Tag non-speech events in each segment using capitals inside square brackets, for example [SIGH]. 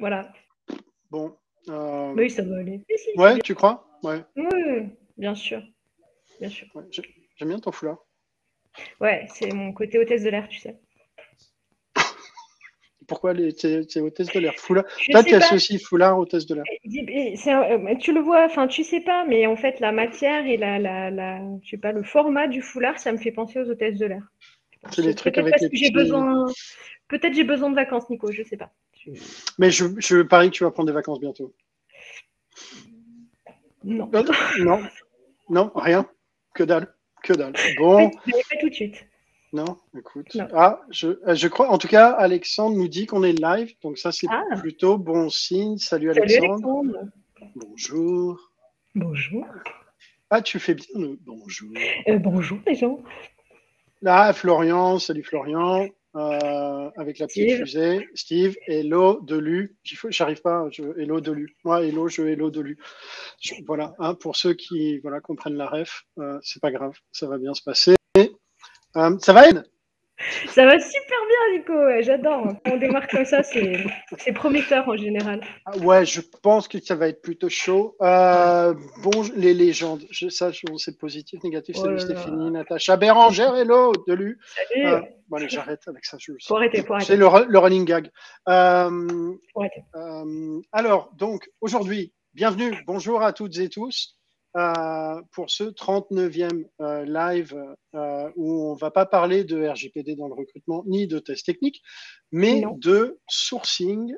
Voilà. Bon. euh, Oui, ça va aller. Si, Ouais, tu crois? Ouais. Oui, bien sûr. Bien sûr. ouais, J'aime bien ton foulard. Ouais, c'est mon côté hôtesse de l'air, tu sais. [LAUGHS] Pourquoi les t'es t'es hôtesse de l'air? Foulard. Je Toi, tu associes foulard hôtesse de l'air. C'est un- euh, Tu le vois, enfin, tu sais pas, mais en fait, la matière et la, la, la, je sais pas, le format du foulard, ça me fait penser aux hôtesses de l'air. C'est les trucs Peut-être avec les j'ai besoin, peut-être j'ai besoin de vacances, Nico, je sais pas. Mais je, je parie que tu vas prendre des vacances bientôt. Non. Euh, Non, non, rien. Que dalle. Que dalle. Bon, tout de suite. non, écoute. Non. Ah, je, euh, je crois, en tout cas, Alexandre nous dit qu'on est live, donc ça, c'est Ah. plutôt bon signe. Salut Salut Alexandre. Alexandre. Bonjour. Bonjour. Ah, tu fais bien le bonjour. Euh, bonjour les gens. Là, Florian, salut Florian, euh, avec la petite Steve. fusée. Steve, hello, Delu. J'arrive pas, je, hello, Delu. Moi, hello, je, hello, Delu. Je- voilà, hein, pour ceux qui voilà, comprennent la ref, euh, c'est pas grave, ça va bien se passer. Euh, ça va, Anne Ça va super bien, Nico. J'adore. Quand on démarre comme ça, c'est c'est prometteur en général. Ah Ouais, je pense que ça va être plutôt chaud. Euh, bon, les légendes, je, ça, je- c'est positif, négatif. Oh Salut. Stéphanie, Natacha, Bérangère, hello, Delu. Salut. Euh, bon, allez, j'arrête avec ça. Je, Faut arrêter, faut c'est arrêter. le, ru- le running gag. Euh, Faut arrêter. Euh, alors, donc, aujourd'hui, bienvenue, bonjour à toutes et tous euh, pour ce 39e euh, live euh, où on va pas parler de RGPD dans le recrutement ni de tests techniques, mais Non. de sourcing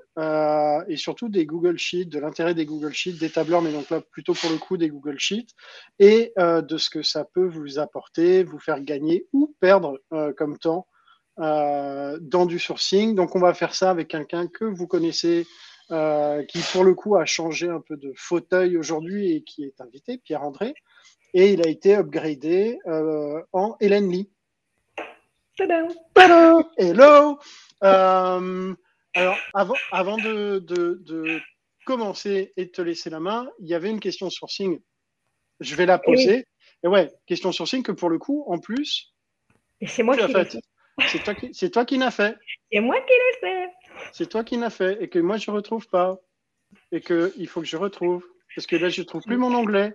et surtout des Google Sheets, de l'intérêt des Google Sheets, des tableurs, mais donc là plutôt pour le coup des Google Sheets, et de ce que ça peut vous apporter, vous faire gagner ou perdre comme temps dans du sourcing. Donc, on va faire ça avec quelqu'un que vous connaissez, euh, qui pour le coup a changé un peu de fauteuil aujourd'hui et qui est invité, Pierre-André. Et il a été upgradé euh, en Hélène Lee. Tada Hello Euh, Alors, avant, avant de, de- de commencer et de te laisser la main, il y avait une question sourcing. Je vais la poser. Et ouais, question sourcing que pour le coup, en plus, c'est moi qui l'ai fait. C'est toi qui, c'est toi qui l'as fait. C'est moi qui l'ai fait. C'est toi qui l'as fait et que moi je retrouve pas et que il faut que je retrouve parce que là je trouve plus mon onglet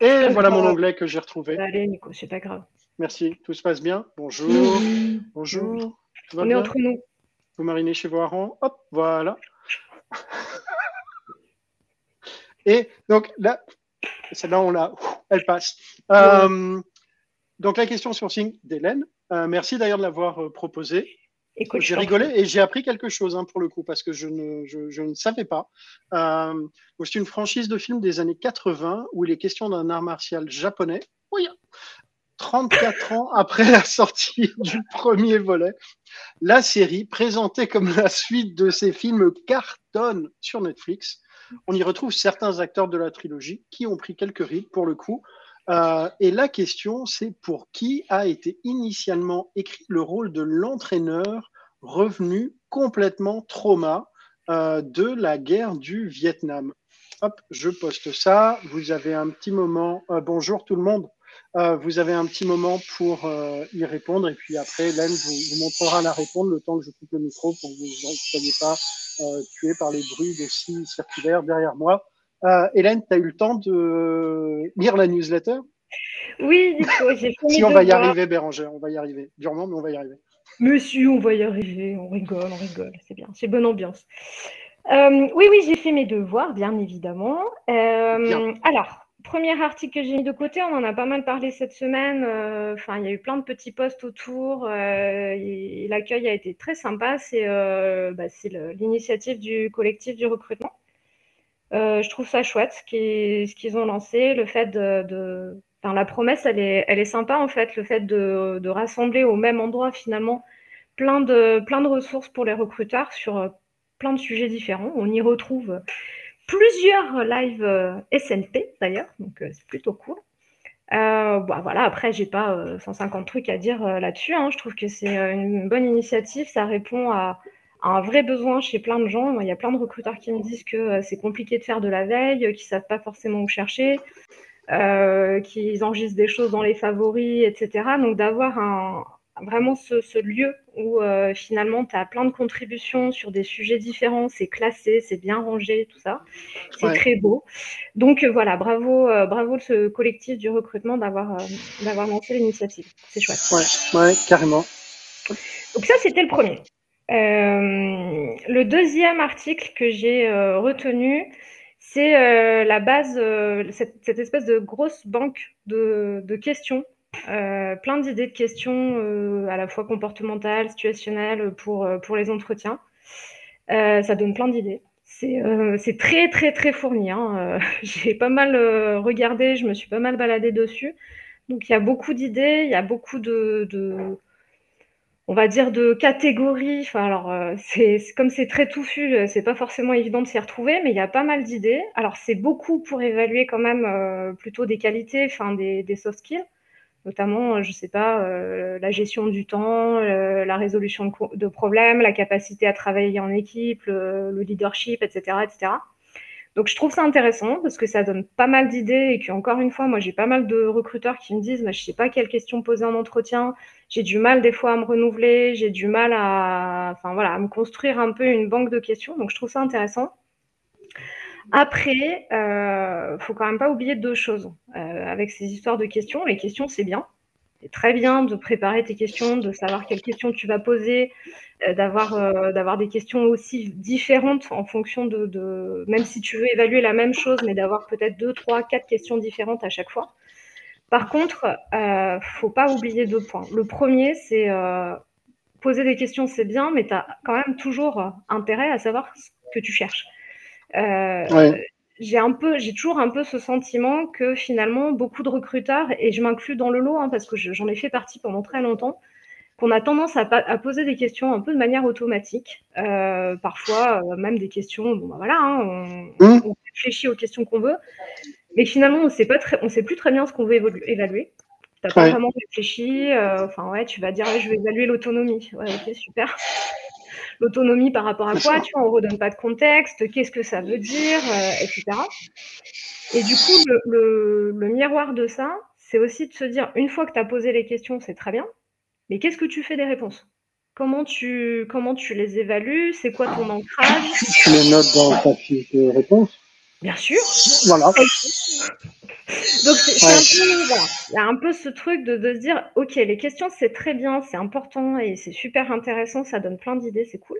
et voilà mon onglet que j'ai retrouvé. Allez, Nico, c'est pas grave. Merci, tout se passe bien. Bonjour, bonjour. Tout va On est entre nous. Vous marinez chez vos harengs. Hop, voilà. Et donc là, celle-là on l'a, elle passe. Euh, donc la question sourcing d'Hélène. Euh, merci d'ailleurs de l'avoir euh, proposée. Écoute, J'ai rigolé et j'ai appris quelque chose hein, pour le coup parce que je ne, je, je ne savais pas. Euh, c'est une franchise de films des années 80 où il est question d'un art martial japonais. Oui. 34 ans après la sortie [LAUGHS] du premier volet, la série, présentée comme la suite de ces films, cartonne sur Netflix. On y retrouve certains acteurs de la trilogie qui ont pris quelques rides pour le coup. Euh, et la question, c'est pour qui a été initialement écrit le rôle de l'entraîneur revenu complètement trauma euh, de la guerre du Vietnam? Hop, je poste ça. Vous avez un petit moment. euh, bonjour tout le monde. Vous avez un petit moment pour y répondre et puis après, Hélène vous, montrera la réponse le temps que je coupe le micro pour que vous ne soyez pas tués par les bruits de scie circulaires derrière moi. Euh, Hélène, tu as eu le temps de lire la newsletter? Oui, Nico, j'ai fait [LAUGHS] Si on va y arriver, Bérangère, on va y arriver. Durement, mais on va y arriver. Monsieur, on va y arriver, on rigole, on rigole, c'est bien, c'est bonne ambiance. Euh, oui, oui, j'ai fait mes devoirs, bien évidemment. Euh, Bien. alors, premier article que j'ai mis de côté, on en a pas mal parlé cette semaine. euh, Enfin, il y a eu plein de petits posts autour. et L'accueil a été très sympa. C'est bah, l'initiative du collectif du recrutement. Euh, je trouve ça chouette ce qu'ils ont lancé, le fait de, enfin, la promesse, elle est, elle est sympa en fait, le fait de, rassembler au même endroit finalement plein de, plein de ressources pour les recruteurs sur euh, plein de sujets différents. On y retrouve plusieurs lives euh, SNP d'ailleurs, donc c'est plutôt cool. Euh, bah, voilà, après, j'ai pas euh, 150 trucs à dire là-dessus. hein. Je trouve que c'est une bonne initiative. Ça répond à un vrai besoin chez plein de gens. Il y a plein de recruteurs qui me disent que euh, c'est compliqué de faire de la veille, euh, qu'ils savent pas forcément où chercher, euh, qu'ils enregistrent des choses dans les favoris, etc. Donc d'avoir un, vraiment ce, lieu où euh, finalement tu as plein de contributions sur des sujets différents, c'est classé, c'est bien rangé, tout ça. C'est très beau. Donc euh, voilà, bravo, euh, bravo ce collectif du recrutement d'avoir d'avoir lancé l'initiative. C'est chouette. Ouais, ouais, carrément. Donc ça, c'était le premier. Le deuxième article que j'ai retenu, c'est la base, cette, espèce de grosse banque de, questions euh, plein d'idées de questions euh, à la fois comportementales, situationnelles pour, euh, pour les entretiens. ça donne plein d'idées. C'est très très très fourni. Hein. [LAUGHS] J'ai pas mal regardé, je me suis pas mal baladée dessus. Donc il y a beaucoup d'idées, il y a beaucoup de, on va dire de catégories. Alors c'est comme c'est très touffu, c'est pas forcément évident de s'y retrouver, mais il y a pas mal d'idées. Alors c'est beaucoup pour évaluer quand même plutôt des qualités, enfin des, soft skills notamment, euh, je sais pas, euh, la gestion du temps, euh, la résolution de, problèmes, la capacité à travailler en équipe, le, leadership, etc., etc. Donc, je trouve ça intéressant parce que ça donne pas mal d'idées et qu'encore une fois, moi, j'ai pas mal de recruteurs qui me disent, bah, je sais pas quelles questions poser en entretien, j'ai du mal des fois à me renouveler, j'ai du mal à, enfin voilà, à me construire un peu une banque de questions. Donc, je trouve ça intéressant. Après, euh, faut quand même pas oublier deux choses. Euh, avec ces histoires de questions, les questions, c'est bien. C'est très bien de préparer tes questions, de savoir quelles questions tu vas poser, euh, d'avoir des questions aussi différentes en fonction de, même si tu veux évaluer la même chose, mais d'avoir peut-être deux, trois, quatre questions différentes à chaque fois. Par contre, euh, faut pas oublier deux points. Le premier, c'est euh, poser des questions, c'est bien, mais tu as quand même toujours intérêt à savoir ce que tu cherches. Euh, j'ai un peu, j'ai toujours un peu ce sentiment que finalement beaucoup de recruteurs, et je m'inclus dans le lot hein, parce que j'en ai fait partie pendant très longtemps, qu'on a tendance à, à, poser des questions un peu de manière automatique, euh, parfois même des questions, bon bah voilà, hein, on, mmh. on, réfléchit aux questions qu'on veut, mais finalement on sait pas très, on sait plus très bien ce qu'on veut évaluer. T'as pas vraiment réfléchi, euh, enfin ouais, tu vas dire je vais évaluer l'autonomie, ouais ok super. [LAUGHS] L'autonomie par rapport à quoi, tu vois, on redonne pas de contexte, qu'est-ce que ça veut dire, euh, etc. Et du coup, le, miroir de ça, c'est aussi de se dire, une fois que tu as posé les questions, c'est très bien, mais qu'est-ce que tu fais des réponses? Comment tu, comment tu les évalues? C'est quoi ton ancrage? Tu les notes dans ta fiche de réponse? Bien sûr. Voilà. Donc, c'est un peu, voilà, il y a un peu ce truc de, de se dire, OK, les questions, c'est très bien, c'est important et c'est super intéressant, ça donne plein d'idées, c'est cool.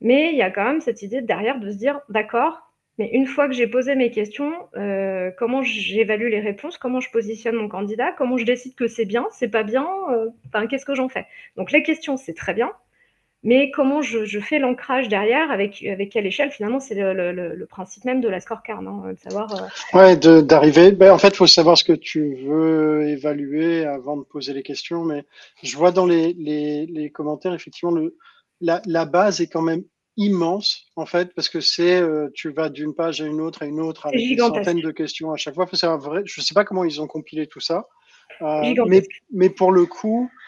Mais il y a quand même cette idée derrière de se dire, d'accord, mais une fois que j'ai posé mes questions, euh, comment j'évalue les réponses, comment je positionne mon candidat, comment je décide que c'est bien, c'est pas bien, euh, enfin, qu'est-ce que j'en fais? Donc, les questions, c'est très bien mais comment je, fais l'ancrage derrière, avec, avec quelle échelle, finalement, c'est le, principe même de la scorecard, non? De savoir. Euh... Ouais, d'arriver. Ben, en fait, il faut savoir ce que tu veux évaluer avant de poser les questions. Mais je vois dans les, les, les commentaires, effectivement, le, la, la, base est quand même immense, en fait, parce que c'est, euh, tu vas d'une page à une autre, à une autre, avec des centaines de questions à chaque fois. Faut savoir vrai, je ne sais pas comment ils ont compilé tout ça. Euh, mais, mais pour le coup, euh,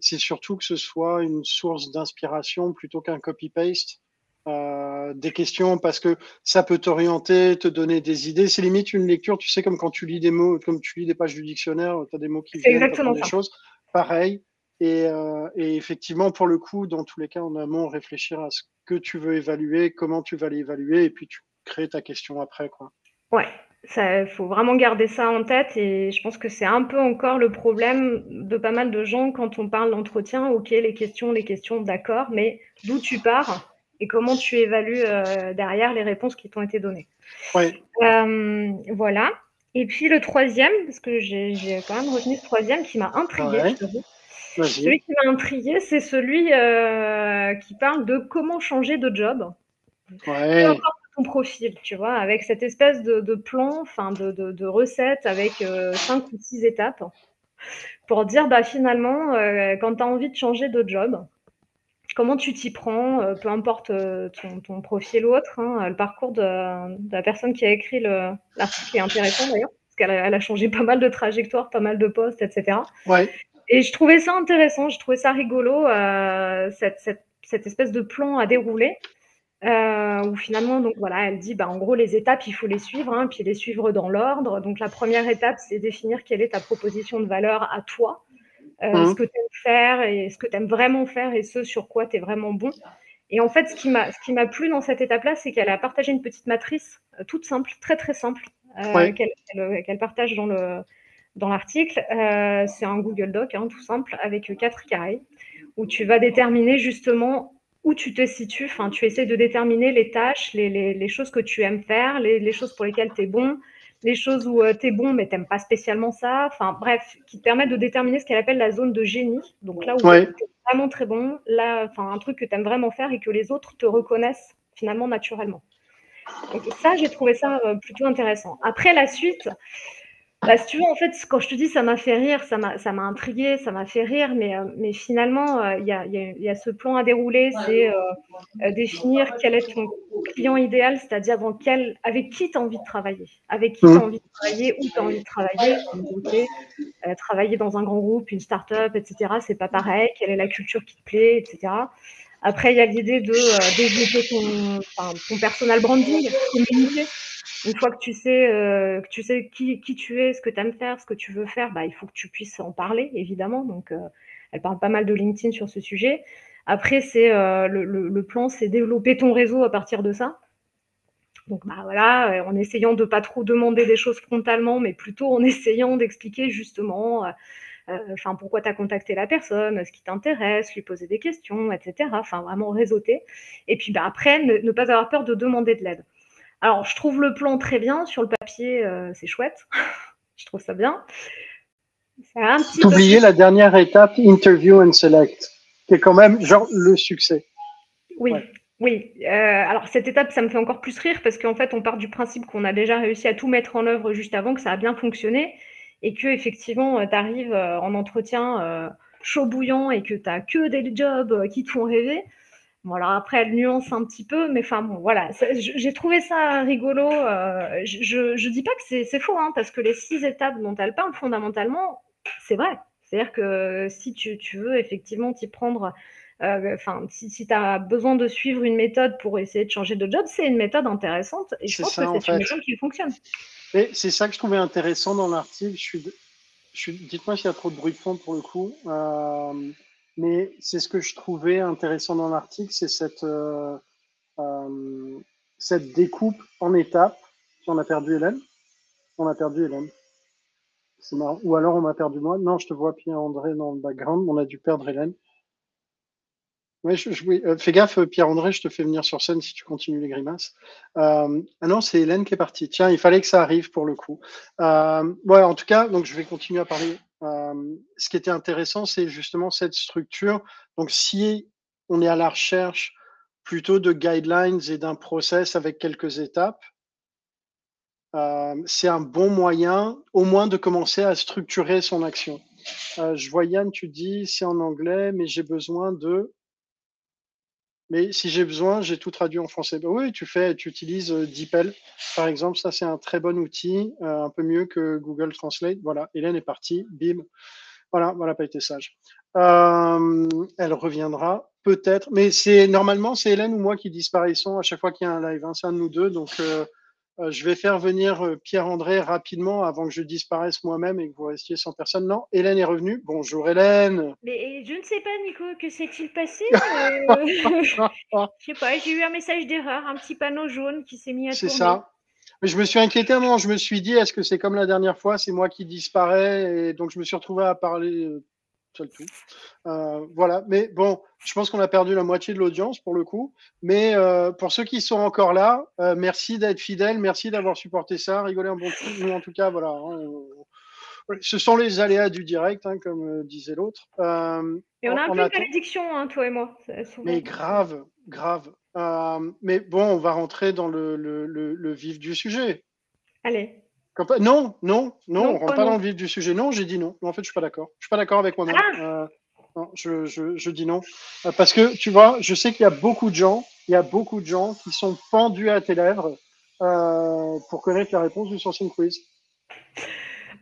c'est surtout que ce soit une source d'inspiration plutôt qu'un copy-paste. Euh, des questions parce que ça peut t'orienter, te donner des idées. C'est limite une lecture, tu sais, comme quand tu lis des mots, comme tu lis des pages du dictionnaire, tu as des mots qui viennent, exactement des choses. Pareil. Et, euh, et, effectivement, pour le coup, dans tous les cas, en amont, réfléchir à ce que tu veux évaluer, comment tu vas l'évaluer, et puis tu crées ta question après. Quoi. Ouais, il faut vraiment garder ça en tête et je pense que c'est un peu encore le problème de pas mal de gens quand on parle d'entretien. Ok, les questions, les questions, d'accord, mais d'où tu pars et comment tu évalues euh, derrière les réponses qui t'ont été données. Oui. Euh, voilà. Et puis le troisième, parce que j'ai quand même retenu ce troisième qui m'a intrigué. Celui qui m'a intrigué, c'est celui euh, qui parle de comment changer de job. Ouais ton profil, tu vois, avec cette espèce de, plan, enfin de, de, recette avec euh, cinq ou six étapes pour dire bah finalement euh, quand tu as envie de changer de job, comment tu t'y prends, euh, peu importe ton, ton, profil ou autre. Hein, le parcours de, la personne qui a écrit l'article est intéressant d'ailleurs, parce qu'elle a, elle a, changé pas mal de trajectoires, pas mal de postes, etc. Ouais. Et je trouvais ça intéressant, je trouvais ça rigolo, cette, cette, cette, espèce de plan à dérouler. Euh, où finalement, donc voilà, elle dit, bah, en gros, les étapes, il faut les suivre, hein, puis les suivre dans l'ordre. Donc la première étape, c'est définir quelle est ta proposition de valeur à toi, mmh. ce que tu aimes faire et ce que tu aimes vraiment faire et ce sur quoi tu es vraiment bon. Et en fait, ce qui m'a plu dans cette étape-là, c'est qu'elle a partagé une petite matrice toute simple, très très simple, qu'elle partage dans le dans l'article. c'est un Google Doc, hein, tout simple, avec quatre carrés, où tu vas déterminer justement où tu te situes. Enfin, tu essaies de déterminer les tâches, les, choses que tu aimes faire, les, choses pour lesquelles tu es bon, les choses où euh, tu es bon mais tu n'aimes pas spécialement ça. Enfin, bref, qui te permettent de déterminer ce qu'elle appelle la zone de génie. Donc là où tu es vraiment très bon, là, enfin, un truc que tu aimes vraiment faire et que les autres te reconnaissent finalement naturellement. Donc ça, j'ai trouvé ça euh, plutôt intéressant. Après, la suite, bah, si tu veux, en fait, quand je te dis ça m'a fait rire, ça m'a, ça m'a intrigué, ça m'a fait rire, mais, euh, mais finalement, euh, il y, a, y, a, ce plan à dérouler, c'est euh, définir quel est ton client idéal, c'est-à-dire dans quel, avec qui tu as envie de travailler, avec qui tu as mmh. envie de travailler, où tu as envie de travailler, travailler dans un grand groupe, une start-up, etc., c'est pas pareil, quelle est la culture qui te plaît, etc. Après, il y a l'idée de développer ton, enfin, ton personal branding, communiquer une fois que tu sais, euh, que tu sais qui, tu es, ce que tu aimes faire, ce que tu veux faire, bah, il faut que tu puisses en parler, évidemment. Donc, euh, elle parle pas mal de LinkedIn sur ce sujet. Après, c'est euh, le, plan, c'est développer ton réseau à partir de ça. Donc, bah, voilà, en essayant de pas trop demander des choses frontalement, mais plutôt en [LAUGHS] essayant d'expliquer justement. Enfin, pourquoi tu as contacté la personne, ce qui t'intéresse, lui poser des questions, etc. Enfin, vraiment réseauter. Et puis bah, après, ne pas avoir peur de demander de l'aide. Alors, je trouve le plan très bien. Sur le papier, euh, c'est chouette. [LAUGHS] je trouve ça bien. Oubliez la dernière étape, interview and select, qui est quand même genre le succès. Oui, oui. Euh, alors cette étape, ça me fait encore plus rire parce qu'en fait, on part du principe qu'on a déjà réussi à tout mettre en œuvre juste avant, que ça a bien fonctionné et que effectivement, euh, tu arrives en entretien chaud bouillant et que tu n'as que des jobs qui te font rêver. Bon, alors après, elle nuance un petit peu, mais enfin bon, voilà, j'ai trouvé ça rigolo. Euh, je ne dis pas que c'est faux, hein, parce que les six étapes dont elle parle, fondamentalement, c'est vrai. C'est-à-dire que si tu, tu veux effectivement t'y prendre, euh, enfin, si, si tu as besoin de suivre une méthode pour essayer de changer de job, c'est une méthode intéressante et je pense que c'est une méthode qui fonctionne. c'est ça que je trouvais intéressant dans l'article. Je suis, je suis, Dites-moi s'il y a trop de bruit de fond pour le coup. Euh, mais c'est ce que je trouvais intéressant dans l'article, c'est cette, euh, euh, cette découpe en étapes. On a perdu Hélène. On a perdu Hélène. C'est marrant. Ou alors on m'a perdu moi. Non, je te vois Pierre-André dans le background. On a dû perdre Hélène. Je, euh, fais gaffe, Pierre-André, je te fais venir sur scène si tu continues les grimaces. ah non, c'est Hélène qui est partie. Tiens, il fallait que ça arrive pour le coup. ouais, en tout cas, donc je vais continuer à parler ce qui était intéressant, c'est justement cette structure. Donc, si on est à la recherche plutôt de guidelines et d'un process avec quelques étapes, c'est un bon moyen au moins de commencer à structurer son action. Je vois Yann, tu dis c'est en anglais, mais j'ai besoin de. Mais si j'ai besoin, j'ai tout traduit en français. Ben oui, tu fais, tu utilises DeepL, par exemple. Ça, c'est un très bon outil, euh, un peu mieux que Google Translate. Voilà, Hélène est partie. Bim. Voilà, voilà, pas été sage. Euh, elle reviendra peut-être, mais c'est normalement c'est Hélène ou moi qui disparaissons à chaque fois qu'il y a un live. Hein. C'est un de nous deux, donc euh, euh, je vais faire venir euh, Pierre-André rapidement avant que je disparaisse moi-même et que vous restiez sans personne. Non, Hélène est revenue. Bonjour Hélène. Mais je ne sais pas, Nico, que s'est-il passé euh... [LAUGHS] Je sais pas, j'ai eu un message d'erreur, un petit panneau jaune qui s'est mis à tourner. C'est ça. Mais je me suis inquiété un moment, je me suis dit, est-ce que c'est comme la dernière fois, c'est moi qui disparais Et donc je me suis retrouvé à parler tout. Euh, voilà, mais bon, je pense qu'on a perdu la moitié de l'audience pour le coup. Mais euh, pour ceux qui sont encore là, euh, merci d'être fidèles, merci d'avoir supporté ça, rigoler en bon coup. Nous, en tout cas, voilà. Hein, ce sont les aléas du direct, hein, comme disait l'autre. et on a un peu de malédiction, hein, toi et moi. Mais grave, grave. mais bon, on va rentrer dans le, le, le vif du sujet. Allez. Non, non, non, on rentre pas dans le vif du sujet. Non, j'ai dit non. En fait, je suis pas d'accord. Je suis pas d'accord avec moi-même. Ah. Euh, non, je, je, je, dis non. Euh, parce que, tu vois, je sais qu'il y a beaucoup de gens, il y a beaucoup de gens qui sont pendus à tes lèvres euh, pour connaître la réponse du sourcing quiz.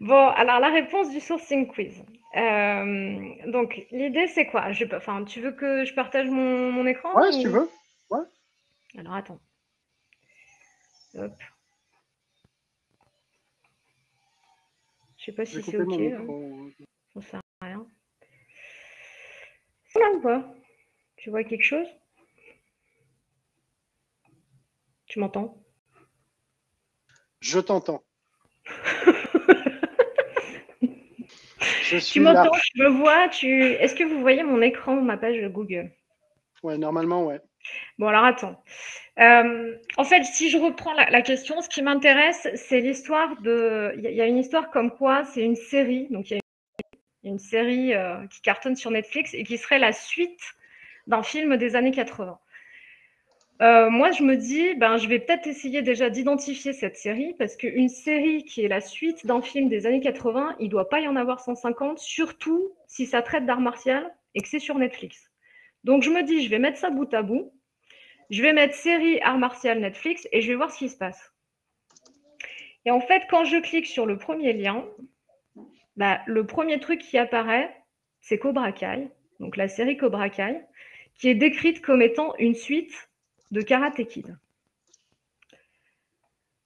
Bon, alors la réponse du sourcing quiz. donc, l'idée, c'est quoi? Je, enfin, Tu veux que je partage mon, mon écran Ouais, si tu veux. Ouais. Alors, attends. Hop. Je sais pas si c'est OK. Hein. Ça sert à rien. ou pas? Tu vois quelque chose? Tu m'entends? Je t'entends. [LAUGHS] tu m'entends, je me vois. Tu... Est-ce que vous voyez mon écran ou ma page Google? Ouais, normalement, ouais. Bon, alors attends. Euh, en fait, si je reprends la, question, ce qui m'intéresse, c'est l'histoire de. Il y, a une histoire comme quoi c'est une série. Donc, il y a une, série euh, qui cartonne sur Netflix et qui serait la suite d'un film des années 80. Euh, moi, je me dis, ben, je vais peut-être essayer déjà d'identifier cette série parce qu'une série qui est la suite d'un film des années 80, il ne doit pas y en avoir 150, surtout si ça traite d'art martial et que c'est sur Netflix. Donc, je me dis, je vais mettre ça bout à bout. Je vais mettre série art martial Netflix et je vais voir ce qui se passe. Et en fait, quand je clique sur le premier lien, bah, le premier truc qui apparaît, c'est Cobra Kai, donc la série Cobra Kai, qui est décrite comme étant une suite de Karate Kid.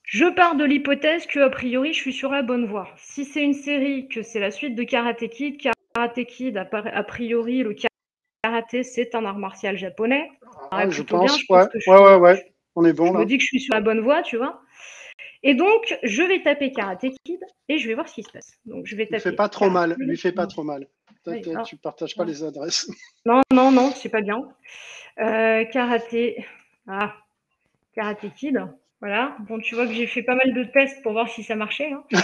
Je pars de l'hypothèse que, a priori, je suis sur la bonne voie. Si c'est une série, que c'est la suite de Karate Kid, Karate Kid, a priori, le karaté, c'est un art martial japonais. Ah, je pense, ouais. ouais, ouais, on est bon. Je me dis que je suis sur la bonne voie, tu vois. Et donc, je vais taper Karate Kid et je vais voir ce qui se passe. Donc, je vais taper. Lui pas trop mal. Lui fais pas trop mal. tu partages pas les adresses. [LAUGHS] Non, non, non, c'est pas bien. Euh, karaté. Ah, Karate Kid. Voilà. Bon, tu vois que j'ai fait pas mal de tests pour voir si ça marchait. Hein. [LAUGHS]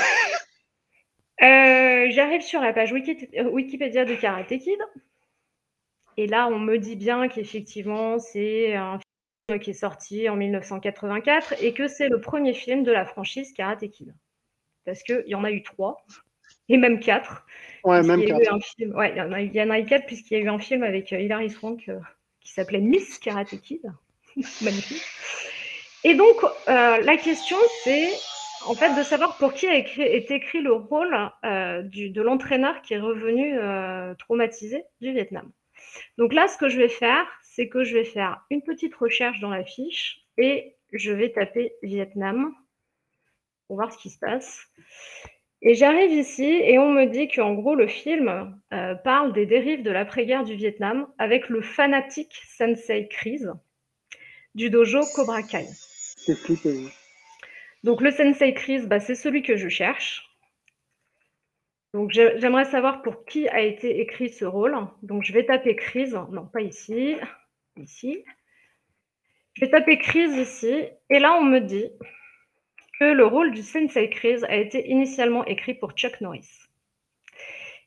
Euh, j'arrive sur la page Wikipédia de Karate Kid. Et là, on me dit bien qu'effectivement, c'est un film qui est sorti en 1984 et que c'est le premier film de la franchise Karate Kid. Parce qu'il y en a eu trois, et même quatre. Ouais, même quatre. il, y en a, il y en a eu quatre, puisqu'il y a eu un film avec euh, Hilary Swank euh, qui s'appelait Miss Karate Kid. [LAUGHS] Magnifique. Et donc, euh, la question, c'est en fait de savoir pour qui a été écrit le rôle de l'entraîneur qui est revenu traumatisé du Vietnam. Donc là, ce que je vais faire, c'est que je vais faire une petite recherche dans la fiche et je vais taper Vietnam pour voir ce qui se passe. Et j'arrive ici et on me dit qu'en gros, le film euh, parle des dérives de l'après-guerre du Vietnam avec le fanatique Sensei Chris du dojo Cobra Kai. Donc le Sensei Chris, bah, c'est celui que je cherche. Donc j'aimerais savoir pour qui a été écrit ce rôle. Donc je vais taper crise, non pas ici, ici. Je vais taper crise ici, et là on me dit que le rôle du Sensei Chris a été initialement écrit pour Chuck Norris.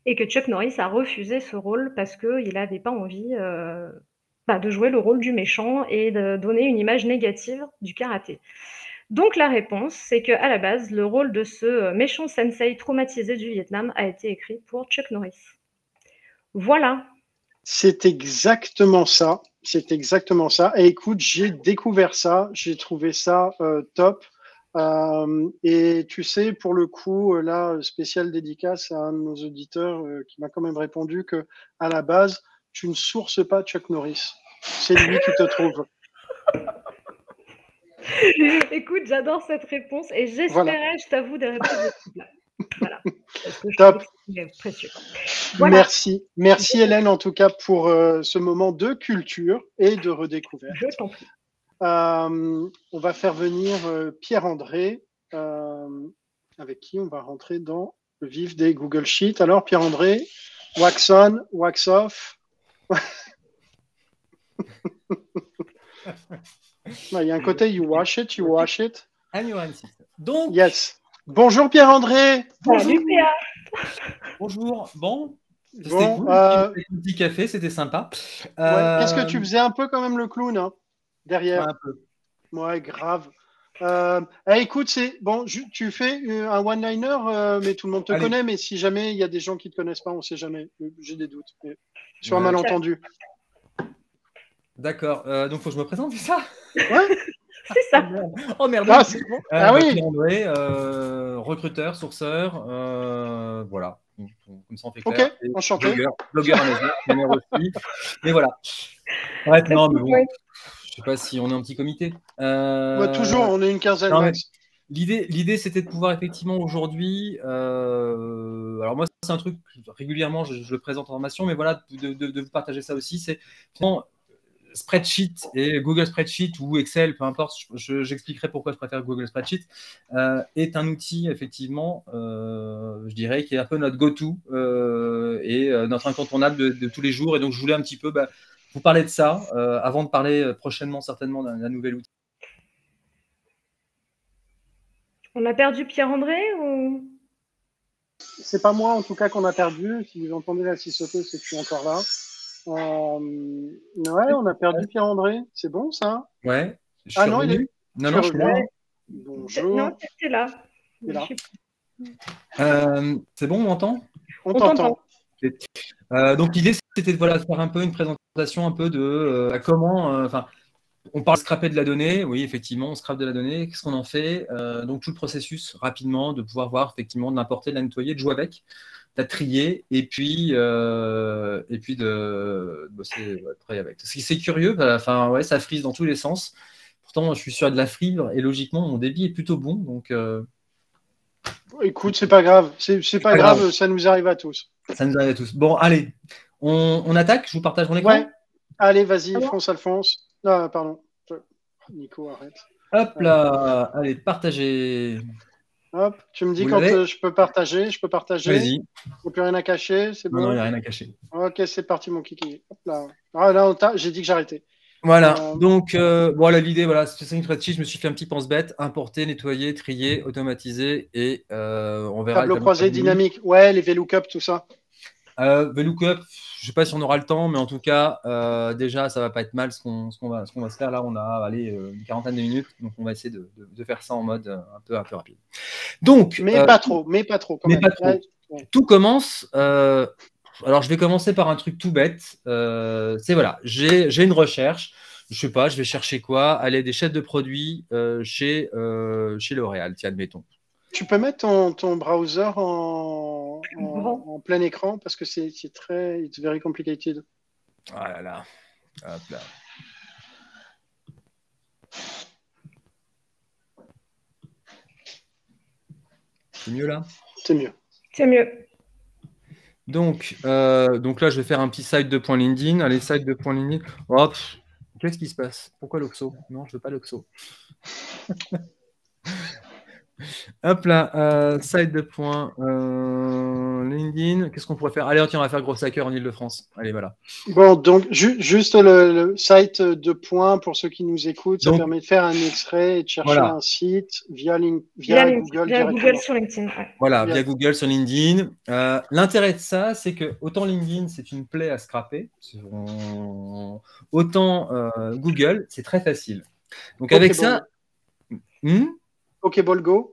Et que Chuck Norris a refusé ce rôle parce qu'il n'avait pas envie euh, bah, de jouer le rôle du méchant et de donner une image négative du karaté. Donc la réponse, c'est qu'à la base, le rôle de ce euh, méchant sensei traumatisé du Vietnam a été écrit pour Chuck Norris. Voilà. C'est exactement ça. C'est exactement ça. Et écoute, j'ai découvert ça, j'ai trouvé ça euh, top. Euh, et tu sais, pour le coup, là, spécial dédicace à un de nos auditeurs qui m'a quand même répondu que à la base, tu ne sources pas Chuck Norris. C'est lui qui te trouve. [LAUGHS] [LAUGHS] Écoute, j'adore cette réponse et j'espérais, je t'avoue, des réponses Voilà. Top. Précieux. Merci. Merci Hélène en tout cas pour euh, ce moment de culture et de redécouverte. Je t'en prie. Euh, on va faire venir euh, Pierre-André, avec qui on va rentrer dans le vif des Google Sheets. Alors Pierre-André, wax on, wax off. [LAUGHS] Il y a un côté you wash it, you wash it. And you Donc. Yes. Bonjour Pierre-André. Salut Pierre. Bonjour. Bon. Bon, cool. euh... petit café, c'était sympa. Ouais, Qu'est-ce que tu faisais un peu quand même le clown hein, derrière? Un peu. Ouais, grave. Euh, eh, écoute, c'est bon, tu fais un one-liner, euh, mais tout le monde te connaît. Mais si jamais il y a des gens qui ne te connaissent pas, on ne sait jamais. J'ai des doutes. Sur un malentendu. D'accord. Euh, donc, faut que je me présente, c'est ça? Ouais. [LAUGHS] c'est ça. Oh merde. Ah, euh, ah oui. André, euh, recruteur, sourceur, voilà. Comme ça, on fait clair. Ok, enchanté. Blogueur, blogueur à [LAUGHS] aussi. Mais voilà. Ouais, non, mais bon. Je sais pas si on est un petit comité. Euh... toujours, on est une quinzaine. Non, L'idée, l'idée, c'était de pouvoir effectivement aujourd'hui, euh, alors moi c'est un truc régulièrement, je, le présente en formation, mais voilà, de, vous partager ça aussi, c'est finalement Spreadsheet et Google Spreadsheet ou Excel, peu importe, j'expliquerai pourquoi je préfère Google Spreadsheet, euh, est un outil effectivement, euh, je dirais, qui est un peu notre go-to et notre incontournable de, tous les jours. Et donc je voulais un petit peu bah, vous parler de ça avant de parler prochainement certainement d'un nouvel outil. On a perdu Pierre-André ou? C'est pas moi en tout cas qu'on a perdu. Si vous entendez la sauter, c'est que je suis encore là. Euh, ouais, on a perdu Pierre-André. C'est bon ça? Ouais. ah non, il est. Non, non, je suis là. Bonjour. Non, c'est là. là. Euh, c'est bon, on m'entend On, t'entend. Euh, donc l'idée c'était de voilà, faire un peu une présentation un peu de comment, enfin on parle de scraper de la donnée, oui, effectivement, on scrape de la donnée. Qu'est-ce qu'on en fait? Euh, Donc, tout le processus, rapidement, de pouvoir voir, effectivement, de l'importer, de la nettoyer, de jouer avec, de la trier, et puis, euh, et puis de, bosser, de travailler avec. C'est curieux, enfin, ouais, ça frise dans tous les sens. Pourtant, je suis sur de la fibre, et logiquement, mon débit est plutôt bon. Donc, euh, Écoute, c'est pas grave. C'est pas, grave, ça nous arrive à tous. Ça nous arrive à tous. Bon, allez, on, attaque Je vous partage mon écran ouais. Allez, vas-y, Fonce Alphonse. Ah, pardon. Nico, arrête. Hop là, allez, partager. Hop, tu me dis quand euh, je peux partager, je peux partager. Vas-y. Il n'y a plus rien à cacher, c'est bon. Non, il n'y a rien à cacher. Ok, c'est parti, mon kiki. Hop là. Ah, là, j'ai dit que j'arrêtais. Voilà, euh, donc euh, voilà l'idée, voilà, c'est une spreadsheet, je me suis fait un petit pense-bête, importer, nettoyer, trier, automatiser et on verra. Tableau croisé dynamique, ouais, les VLOOKUP, tout ça. Euh, VLOOKUP, je ne sais pas si on aura le temps, mais en tout cas, euh, déjà, ça va pas être mal ce qu'on va, va, se faire. Là, on a allez, euh, une quarantaine de minutes, donc on va essayer de, de, faire ça en mode euh, un peu, un peu rapide. Donc, mais pas trop, mais pas trop. Quand mais Pas trop. Tout commence. alors, je vais commencer par un truc tout bête. C'est voilà, j'ai une recherche. Je sais pas, je vais chercher quoi Aller des chefs de produits chez, chez L'Oréal, tiens, admettons. Tu peux mettre ton, ton browser en, en, plein écran parce que c'est très. It's very complicated. Ah là là. Hop là. C'est mieux là? C'est mieux. C'est mieux. Donc, euh, donc là, je vais faire un petit site de point LinkedIn. Allez, site de point LinkedIn. Hop. Qu'est-ce qui se passe? Pourquoi l'Oxo Non, je veux pas l'Oxo. [LAUGHS] Hop là, euh, site de points, euh, LinkedIn. Qu'est-ce qu'on pourrait faire? Allez, tiens, on va faire gros hacker en Ile-de-France. Allez, voilà. Bon, donc juste le, site de points pour ceux qui nous écoutent, ça permet de faire un extrait et de chercher un site via, via, Google. Via Google sur LinkedIn. Voilà, via... Google sur LinkedIn. Euh, l'intérêt de ça, c'est que autant LinkedIn, c'est une plaie à scraper, autant Google, c'est très facile. Donc avec ça. Hmm? Pokéball Go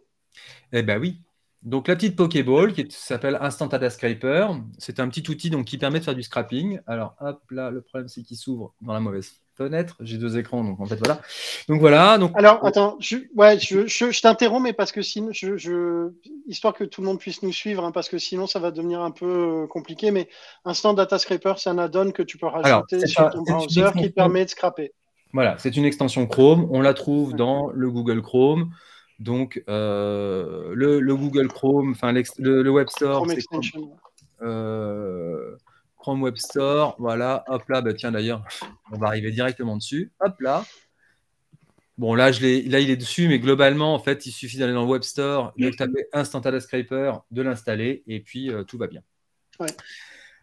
Eh ben oui. Donc la petite Pokéball qui s'appelle Instant Data Scraper, c'est un petit outil donc, qui permet de faire du scrapping. Alors hop là, le problème c'est qu'il s'ouvre dans la mauvaise fenêtre. J'ai deux écrans, donc en fait voilà. Donc voilà. Donc... Alors attends, je, ouais, je, t'interromps, mais parce que sinon, je, histoire que tout le monde puisse nous suivre, hein, parce que sinon ça va devenir un peu euh, compliqué. Mais Instant Data Scraper, c'est un add-on que tu peux rajouter sur ton browser qui permet de scraper. Voilà, c'est une extension Chrome. On la trouve dans le Google Chrome. Donc, euh, le, Google Chrome, enfin le, Web Store, Chrome, euh, Chrome Web Store, voilà, hop là, bah, tiens d'ailleurs, [LAUGHS] on va arriver directement dessus, hop là. Bon, là, je là, il est dessus, mais globalement, en fait, il suffit d'aller dans le Web Store, de taper Instant Scraper, de l'installer, et puis euh, tout va bien. Ouais.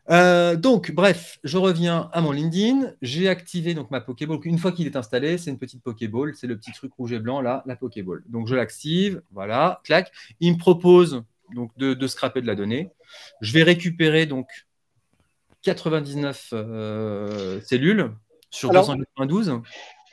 Euh, donc, bref, je reviens à mon LinkedIn. J'ai activé donc ma Pokéball. Une fois qu'il est installé, c'est une petite Pokéball. C'est le petit truc rouge et blanc là, la Pokéball. Donc, je l'active. Voilà, clac. Il me propose donc de, scraper de la donnée. Je vais récupérer donc 99 euh, cellules sur 292.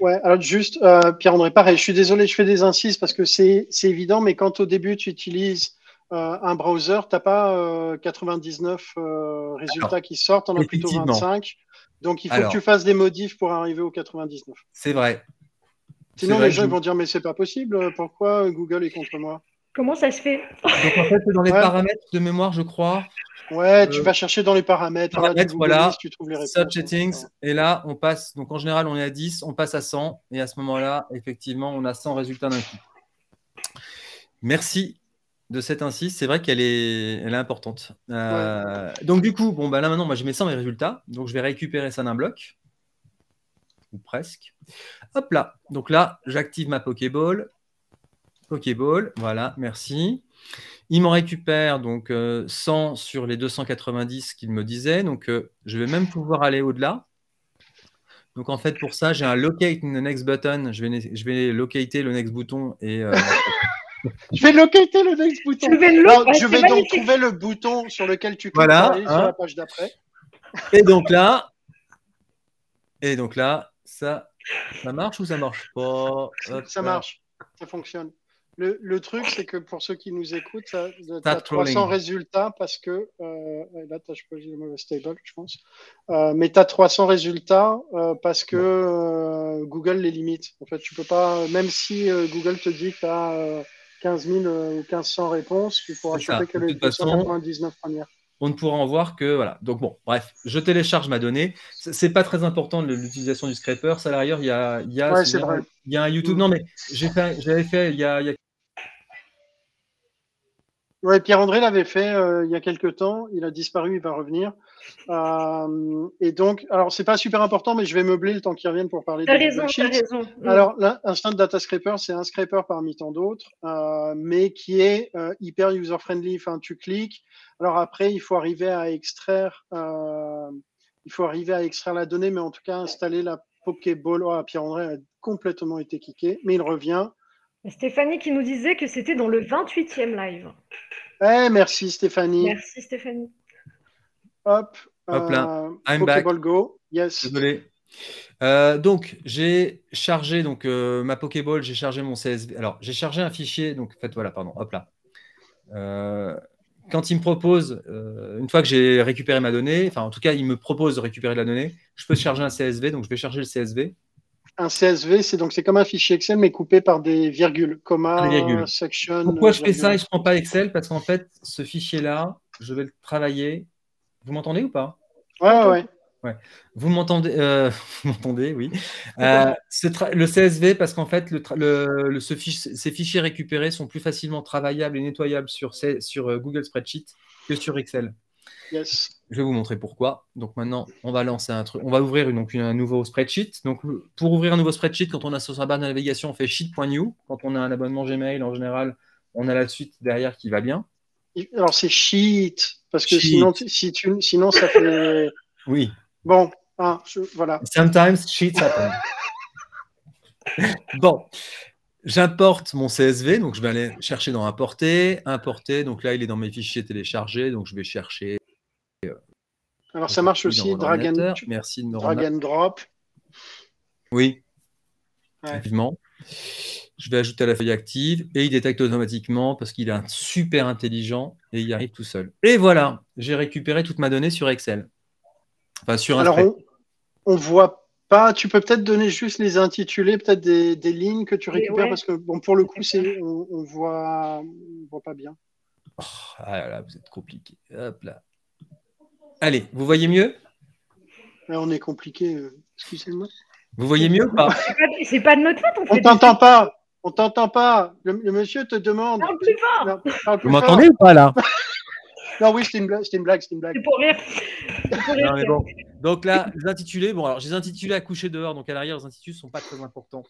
Ouais, alors juste, euh, Pierre-André, pareil, je suis désolé, je fais des incises parce que c'est évident, mais quand au début tu utilises euh, un browser, tu n'as pas 99 euh, euh, résultats qui sortent, on a plutôt 25. Donc il faut que tu fasses des modifs pour arriver aux 99. C'est vrai. Sinon, les gens vont dire Mais c'est pas possible, pourquoi Google est contre moi? Comment ça se fait? Donc en fait, c'est dans les paramètres de mémoire, je crois. Ouais, tu vas chercher dans les paramètres. voilà, tu trouves les réponses. settings. Et là, on passe. Donc en général, on est à 10, on passe à 100. Et à ce moment-là, effectivement, on a 100 résultats d'un coup. Merci de cette insiste. C'est vrai qu'elle est, elle est importante. Euh, donc, du coup, bon, bah, là maintenant, moi, je mets ça mes résultats. Donc, je vais récupérer ça d'un bloc. Ou presque. Hop là. Donc là, j'active ma Pokéball. Pokéball. Voilà, merci. Il m'en récupère donc 100 euh, sur les 290 qu'il me disait. Donc, euh, je vais même pouvoir aller au-delà. Donc, en fait, pour ça, j'ai un locate the next button. Je vais, je vais locater le next bouton et. [LAUGHS] Je vais locater le next bouton. Je vais, je vais donc trouver le bouton sur lequel tu cliques voilà, sur la hein. page d'après. Et donc là, et donc là, ça, ça marche ou ça marche pas? Ça marche, ça fonctionne. Le, truc, c'est que pour ceux qui nous écoutent, tu as 300 résultats parce que. Euh, là, tu as choisi le mauvais stable, je pense. Euh, mais tu as 300 résultats euh, parce que Google les limite. En fait, tu peux pas. Même si Google te dit que tu as 15 000 ou 1500 réponses, tu pourras choper que les 299 premières on ne pourra en voir que voilà. Donc bon, bref, je télécharge ma donnée. C'est pas très important l'utilisation du scraper. Ça d'ailleurs, il y a, il y a, il y a un YouTube. Non mais j'ai fait, j'avais fait il y a, il y a Ouais, Pierre-André l'avait fait euh, il y a quelques temps. Il a disparu, il va revenir. Euh, et donc, alors c'est pas super important, mais je vais meubler le temps qu'il revienne pour parler de raison, as raison. Mm. Alors, l'Instant Data Scraper, c'est un scraper parmi tant d'autres, euh, mais qui est hyper user-friendly. Enfin, tu cliques. Alors après, il faut arriver à extraire, il faut arriver à extraire la donnée, mais en tout cas installer la Pokéball. Oh, Pierre-André a complètement été kické, mais il revient. Stéphanie qui nous disait que c'était dans le 28e live. Eh, merci Stéphanie. Merci Stéphanie. Hop. Hop là. Euh, I'm back. Go. Yes. Désolé. Euh, donc, j'ai chargé donc, euh, ma Pokéball, j'ai chargé mon CSV. Alors, j'ai chargé un fichier. Donc, en fait, voilà, pardon. Hop là. quand il me propose, une fois que j'ai récupéré ma donnée, enfin, en tout cas, il me propose de récupérer la donnée, je peux charger un CSV. Donc, je vais charger le CSV un CSV, c'est donc c'est comme un fichier Excel mais coupé par des virgules, comma, section. Pourquoi je fais ça et je prends pas Excel? Parce qu'en fait, ce fichier-là, je vais le travailler. Vous m'entendez ou pas? Ouais, ouais. ouais. Vous m'entendez euh, [LAUGHS] Vous m'entendez, oui. Euh, le CSV, parce qu'en fait, le, ce ces fichiers récupérés sont plus facilement travaillables et nettoyables sur, sur euh, Google Spreadsheet que sur Excel. Je vais vous montrer pourquoi. Donc maintenant, on va lancer un truc. On va ouvrir donc, un nouveau spreadsheet. Donc pour ouvrir un nouveau spreadsheet, quand on a sur sa barre de navigation, on fait sheet.new. Quand on a un abonnement Gmail, en général, on a la suite derrière qui va bien. Alors c'est sheet parce que sinon, si tu, sinon ça fait. [LAUGHS] oui. Bon, ah, voilà. Sometimes sheets happen. [LAUGHS] bon, J'importe mon CSV, donc je vais aller chercher dans Importer, Importer, donc là il est dans mes fichiers téléchargés, donc je vais chercher alors ça marche aussi, drag and, Merci drag drop. Oui, effectivement. Je vais ajouter à la feuille active et il détecte automatiquement parce qu'il est super intelligent et il arrive tout seul. Et voilà, j'ai récupéré toute ma donnée sur Excel. Enfin, sur un Alors, on, voit pas. Tu peux peut-être donner juste les intitulés, peut-être des, lignes que tu récupères parce que bon, pour le coup, c'est on, on voit, voit pas bien. Oh, ah là, vous êtes compliqué. Hop là. Allez, vous voyez mieux? On est compliqué, euh, excusez-moi. Vous voyez mieux ou pas? C'est pas de notre faute. On, on t'entend pas. On t'entend pas. Le, monsieur te demande. Parle plus fort. vous m'entendez ou pas là? Non, oui, c'était une blague. C'était une blague. C'est pour rire. non, mais bon. Donc là, les intitulés, bon, alors j'ai les intitulés à coucher dehors, donc à l'arrière, les intitulés ne sont pas très importants.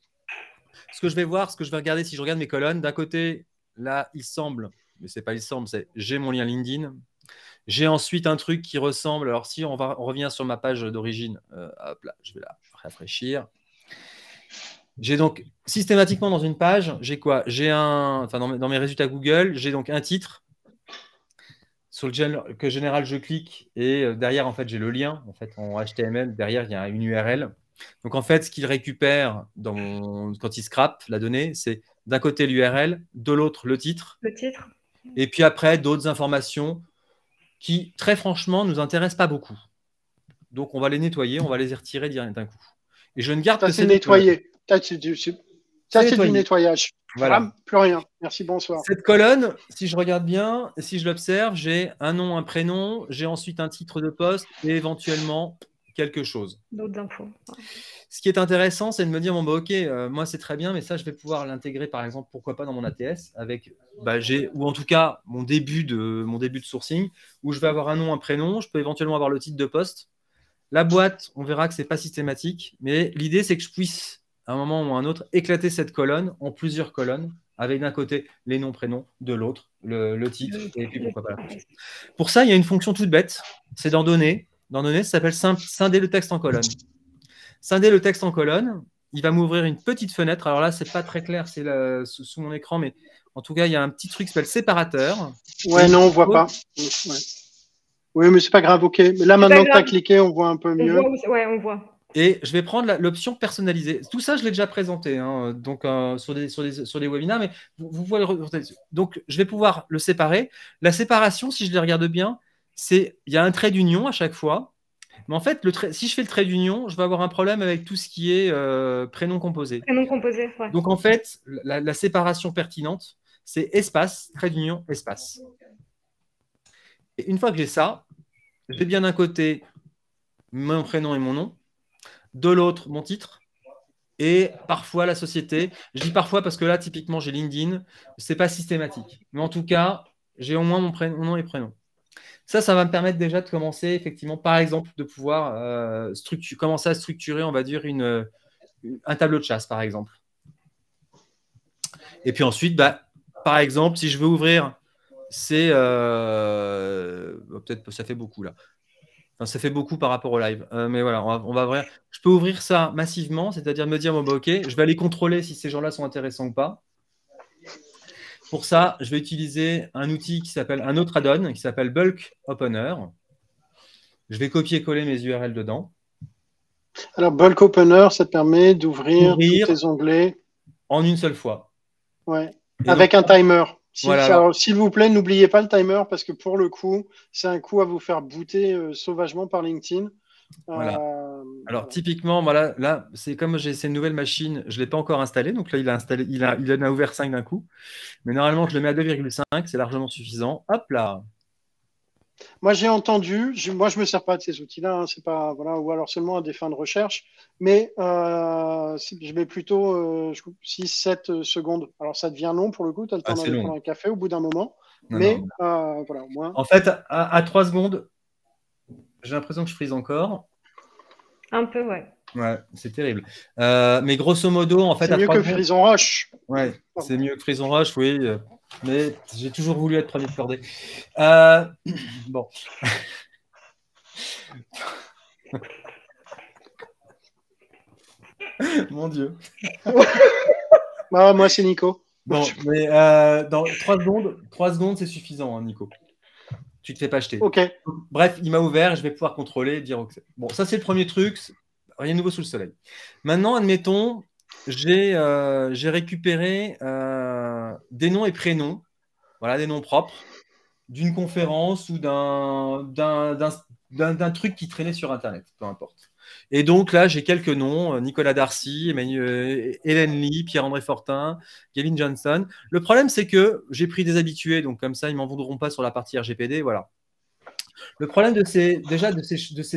Ce que je vais voir, ce que je vais regarder, si je regarde mes colonnes, d'un côté, là, il semble, mais c'est pas il semble, c'est j'ai mon lien LinkedIn. J'ai ensuite un truc qui ressemble. Alors, si on, va, revient sur ma page d'origine, euh, hop là, je vais la rafraîchir. J'ai donc systématiquement dans une page, j'ai quoi? J'ai un, enfin dans, mes résultats Google, j'ai donc un titre sur le que général je clique et euh, derrière en fait j'ai le lien en fait en HTML. Derrière il y a une URL. Donc en fait ce qu'il récupère dans quand il scrape la donnée, c'est d'un côté l'URL, de l'autre le titre. Le titre. Et puis après d'autres informations qui, très franchement, nous intéressent pas beaucoup. Donc, on va les nettoyer, on va les retirer d'un coup. Et je ne garde ça, que c'est nettoyé. Ça, c'est du, nettoyage. Voilà. plus rien. Merci, bonsoir. Cette colonne, si je regarde bien, si je l'observe, j'ai un nom, un prénom, j'ai ensuite un titre de poste et éventuellement quelque chose. D'autres infos. Ce qui est intéressant, c'est de me dire bon, bah, ok, euh, moi c'est très bien, mais ça, je vais pouvoir l'intégrer, par exemple, pourquoi pas dans mon ATS, avec, bah, j'ai, ou en tout cas, mon début, de, mon début de sourcing, où je vais avoir un nom, un prénom, je peux éventuellement avoir le titre de poste. La boîte, on verra que ce n'est pas systématique, mais l'idée, c'est que je puisse, à un moment ou à un autre, éclater cette colonne en plusieurs colonnes, avec d'un côté les noms, prénoms, de l'autre, le, titre, et puis pourquoi pas Pour ça, il y a une fonction toute bête, c'est d'en donner. D'en donner, ça s'appelle scinder le texte en colonne scinder le texte en colonne. Il va m'ouvrir une petite fenêtre. Alors là, c'est pas très clair, c'est sous, mon écran, mais en tout cas, il y a un petit truc qui s'appelle séparateur. Ouais, non, on voit pas. Oui, mais c'est pas grave, ok. Mais là, maintenant que tu as cliqué, on voit un peu mieux. ouais, on voit. Et je vais prendre l'option personnalisée. Tout ça, je l'ai déjà présenté hein, donc, euh, sur, des, sur, des, sur, des, webinaires, mais vous, le Donc, je vais pouvoir le séparer. La séparation, si je les regarde bien, c'est il y a un trait d'union à chaque fois. Mais en fait, le si je fais le trait d'union, je vais avoir un problème avec tout ce qui est euh, prénom composé. Prénom composé, ouais. Donc en fait, la, séparation pertinente, c'est espace, trait d'union, espace. Et une fois que j'ai ça, j'ai bien d'un côté mon prénom et mon nom, de l'autre mon titre, et parfois la société. Je dis parfois parce que là, typiquement, j'ai LinkedIn, c'est pas systématique. Mais en tout cas, j'ai au moins mon, prénom, mon nom et prénom. Ça, ça va me permettre déjà de commencer, effectivement, par exemple, de pouvoir euh, commencer à structurer, on va dire, un tableau de chasse, par exemple. Et puis ensuite, bah, par exemple, si je veux ouvrir, c'est euh, peut-être ça fait beaucoup là. ça fait beaucoup par rapport au live. Euh, mais voilà, on va, ouvrir. Je peux ouvrir ça massivement, c'est-à-dire me dire, bah, ok, je vais aller contrôler si ces gens-là sont intéressants ou pas. Pour ça, je vais utiliser un outil qui s'appelle un autre add-on qui s'appelle Bulk Opener. Je vais copier-coller mes URL dedans. Alors, Bulk Opener, ça te permet d'ouvrir tous tes onglets en une seule fois. Ouais. Avec un timer. S'il vous plaît, n'oubliez pas le timer parce que pour le coup, c'est un coup à vous faire booter euh, sauvagement par LinkedIn. Voilà. Euh, Alors typiquement, voilà, là, c'est comme j'ai ces nouvelles machines, je ne l'ai pas encore installé. Donc là, il a installé, il a, il a ouvert 5 d'un coup. Mais normalement, je le mets à 2,5, c'est largement suffisant. Hop là. Moi, j'ai entendu, moi, je ne me sers pas de ces outils-là, hein, c'est pas, voilà, ou alors seulement à des fins de recherche, mais euh, je mets plutôt 6-7 euh, secondes. Alors, ça devient long pour le coup, tu as le temps ah, d'aller prendre un café au bout d'un moment, mais voilà, au moins. En fait, à, à 3 secondes, j'ai l'impression que je frise encore. Un peu, ouais. Ouais, c'est terrible. Euh, mais grosso modo, en fait. C'est mieux que Frison Roche. Ouais, c'est mieux que Frison Roche, oui. Mais j'ai toujours voulu être premier de cordée. Euh, [CLEARS THROAT] bon. [LAUGHS] Mon Dieu. [LAUGHS] Ah, moi, c'est Nico. Bon, mais euh, dans 3 secondes, 3 secondes, c'est suffisant, hein, Nico tu te fais pas acheter. Ok. Bref, il m'a ouvert je vais pouvoir contrôler dire OK. Bon, ça c'est le premier truc. Rien de nouveau sous le soleil. Maintenant, admettons, j'ai euh, récupéré euh, des noms et prénoms, voilà, des noms propres, d'une conférence ou d'un truc qui traînait sur Internet, peu importe. Et donc là, j'ai quelques noms euh, Nicolas Darcy, euh, Hélène Lee, Pierre-André Fortin, Gavin Johnson. Le problème, c'est que j'ai pris des habitués, donc comme ça, ils ne m'en voudront pas sur la partie RGPD. Voilà. Le problème de ces,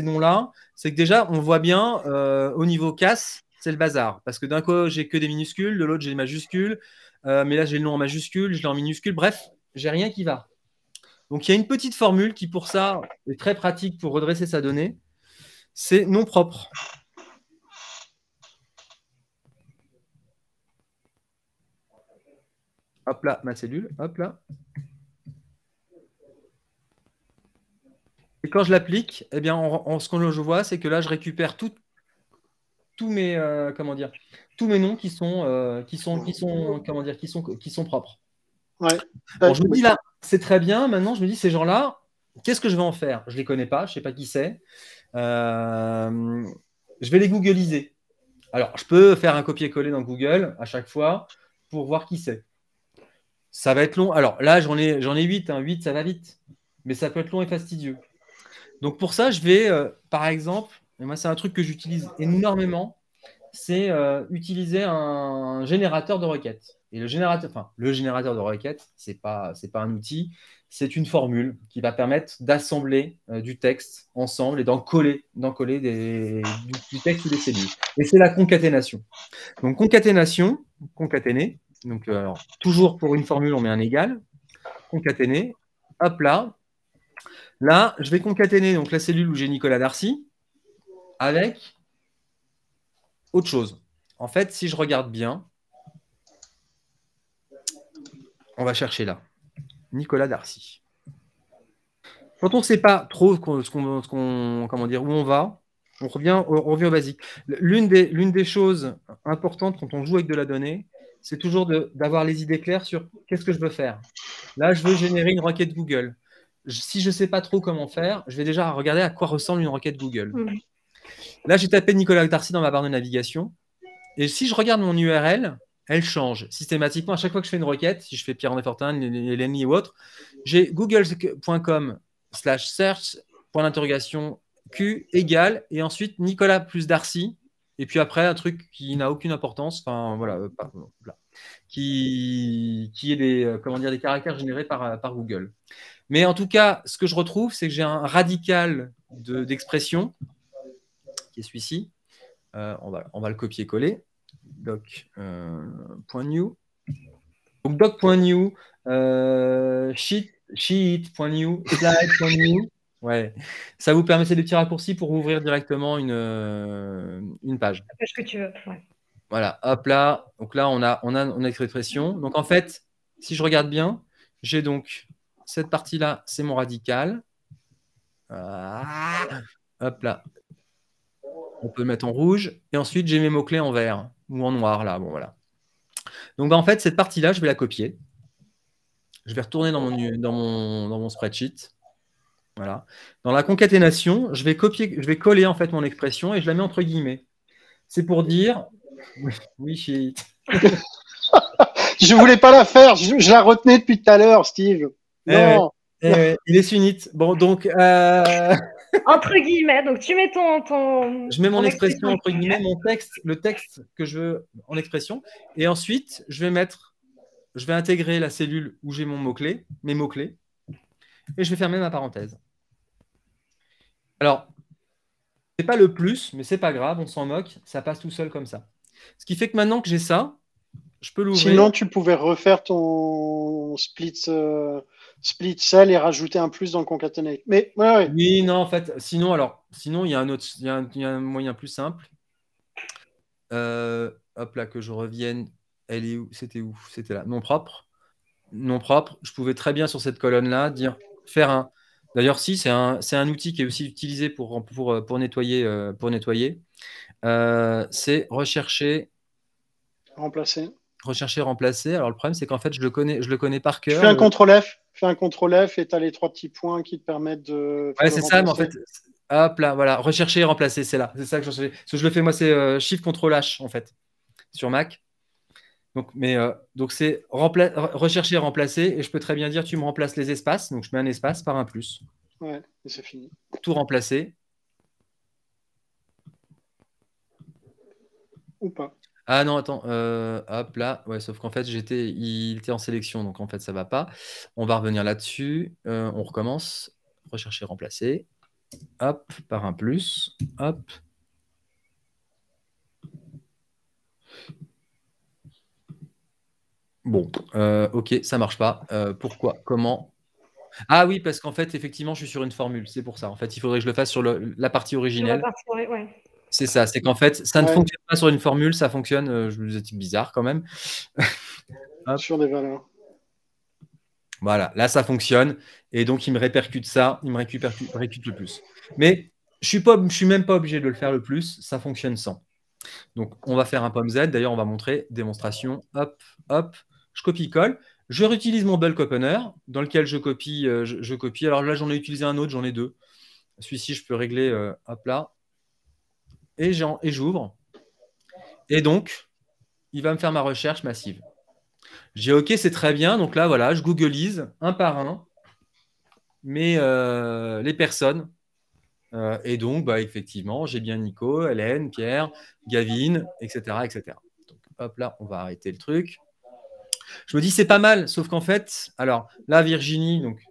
noms-là, c'est que déjà, on voit bien euh, au niveau casse, c'est le bazar. Parce que d'un côté, j'ai que des minuscules, de l'autre, j'ai des majuscules. mais là, j'ai le nom en majuscule, je l'ai en minuscule. Bref, j'ai rien qui va. Donc, il y a une petite formule qui, pour ça, est très pratique pour redresser sa donnée c'est non propre. Hop là, ma cellule, hop là. Et quand je l'applique, eh bien, ce que je vois, c'est que là, je récupère tous mes, euh, comment dire, tous mes noms qui sont, euh, qui sont, qui sont, comment dire, qui sont, qui sont propres. Ouais. je me dis là, c'est très bien. Maintenant, je me dis ces gens-là, qu'est-ce que je vais en faire? Je les connais pas, je sais pas qui c'est. Euh, je vais les googliser. Alors, je peux faire un copier-coller dans Google à chaque fois pour voir qui c'est. Ça va être long. Alors là, j'en ai, j'en ai 8. 8, ça va vite. Mais ça peut être long et fastidieux. Donc pour ça, je vais, euh, par exemple, et moi c'est un truc que j'utilise énormément, c'est euh, utiliser un générateur de requêtes. Et le générateur, enfin, le générateur de requêtes, ce n'est pas, un outil, c'est une formule qui va permettre d'assembler euh, du texte ensemble et d'en coller, d'en du, texte ou des cellules. Et c'est la concaténation. Donc, concaténation, concaténer, donc euh, toujours pour une formule, on met un égal, concaténer, hop là. Là, je vais concaténer donc, la cellule où j'ai Nicolas Darcy avec autre chose. En fait, si je regarde bien, on va chercher là. Nicolas Darcy. Quand on ne sait pas trop ce qu'on, comment dire, où on va, on revient, on revient au basique. L'une des, l'une des choses importantes quand on joue avec de la donnée, c'est toujours d'avoir les idées claires sur qu'est-ce que je veux faire. Là, je veux générer une requête Google. Si je ne sais pas trop comment faire, je vais déjà regarder à quoi ressemble une requête Google. Là, j'ai tapé Nicolas Darcy dans ma barre de navigation. Et si je regarde mon URL, elle change systématiquement. À chaque fois que je fais une requête, si je fais Pierre-André Fortin, Lenny ou autre, j'ai google.com slash search, point d'interrogation, Q égale, et ensuite Nicolas plus Darcy, et puis après un truc qui n'a aucune importance, enfin voilà, euh, qui, est des, euh, des caractères générés par, euh, Google. Mais en tout cas, ce que je retrouve, c'est que j'ai un radical d'expression, qui est celui-ci. va, on va le copier-coller doc.new. Euh, Donc doc.new, euh, sheet, sheet.new, slide.new. Ouais. Ça vous permet, des petits raccourcis pour ouvrir directement une, euh, une page. La page que tu veux. Voilà, hop là. Donc là, on a, on a, on a expression. Donc en fait, si je regarde bien, j'ai donc cette partie-là, c'est mon radical. Ah, hop là. On peut le mettre en rouge. Et ensuite, j'ai mes mots-clés en vert ou en noir là. Bon, voilà. Donc en fait, cette partie-là, je vais la copier. Je vais retourner dans mon, dans mon, dans mon spreadsheet. Voilà. Dans la concaténation, je vais copier, je vais coller en fait mon expression et je la mets entre guillemets. C'est pour dire [LAUGHS] oui, shit. [LAUGHS] je voulais pas la faire, je, la retenais depuis tout à l'heure, Steve. Eh non. Eh il est sunnite. Bon, donc. Euh, [LAUGHS] entre guillemets, donc tu mets ton. ton je mets mon expression, entre guillemets, mon texte, le texte que je veux en expression. Et ensuite, je vais mettre. Je vais intégrer la cellule où j'ai mon mot-clé, mes mots-clés. Et je vais fermer ma parenthèse. Alors, c'est pas le plus, mais c'est pas grave, on s'en moque, ça passe tout seul comme ça. Ce qui fait que maintenant que j'ai ça, je peux l'ouvrir. Sinon, tu pouvais refaire ton split. Euh, split cell et rajouter un plus dans le concatenate. Mais oui, non, en fait, sinon, alors, sinon, il y a un autre, il y a un, moyen plus simple. Euh, hop là, que je revienne. Elle est où? C'était où? C'était là. Non propre. Non propre. Je pouvais très bien sur cette colonne-là dire faire un. D'ailleurs, si, c'est un, un, outil qui est aussi utilisé pour, pour, pour nettoyer. Euh, pour nettoyer. Euh, c'est rechercher. Remplacer. Rechercher, remplacer. Alors, le problème, c'est qu'en fait, je le connais, je le connais par cœur. Fais un CTRL F fais un CTRL F et tu as les trois petits points qui te permettent de. Ouais, c'est ça, mais en fait, hop là, voilà, rechercher et remplacer, c'est là. C'est ça que je fais. Ce que je le fais, moi, c'est euh, Shift CTRL H, en fait, sur Mac. Donc, mais, euh, donc c'est rechercher et remplacer, et je peux très bien dire, tu me remplaces les espaces, donc je mets un espace par un plus. Ouais, et c'est fini. Tout remplacer. Ou pas. Ah non, attends, euh, hop là, ouais, sauf qu'en fait, j'étais, il était en sélection, donc en fait, ça va pas. On va revenir là-dessus. Euh, on recommence. Rechercher, remplacer. Hop, par un plus. Hop. Bon, euh, ok, ça marche pas. pourquoi Comment? Ah oui, parce qu'en fait, effectivement, je suis sur une formule. C'est pour ça. En fait, il faudrait que je le fasse sur la partie originelle. la partie, ouais. C'est ça, c'est qu'en fait, ça ne fonctionne pas sur une formule, ça fonctionne, euh, je vous ai dit bizarre quand même. [LAUGHS] sur des valeurs. Voilà, là ça fonctionne et donc il me répercute ça, il me récupère, récupère le plus. Mais je ne suis, même pas obligé de le faire le plus, ça fonctionne sans. Donc on va faire un pomme Z, d'ailleurs on va montrer démonstration, hop, hop, je copie-colle. Je réutilise mon bulk opener dans lequel je copie, euh, je, copie. Alors là j'en ai utilisé un autre, j'en ai deux. Celui-ci je peux régler, euh, hop là, et j'ouvre. Et donc, il va me faire ma recherche massive. J'ai OK, c'est très bien. Donc là, voilà, je googleise un par un mais euh, les personnes. Euh, et donc, bah, effectivement, j'ai bien Nico, Hélène, Pierre, Gavin, etc. etc. Donc, hop là, on va arrêter le truc. Je me dis, c'est pas mal, sauf qu'en fait, alors là, Virginie, donc,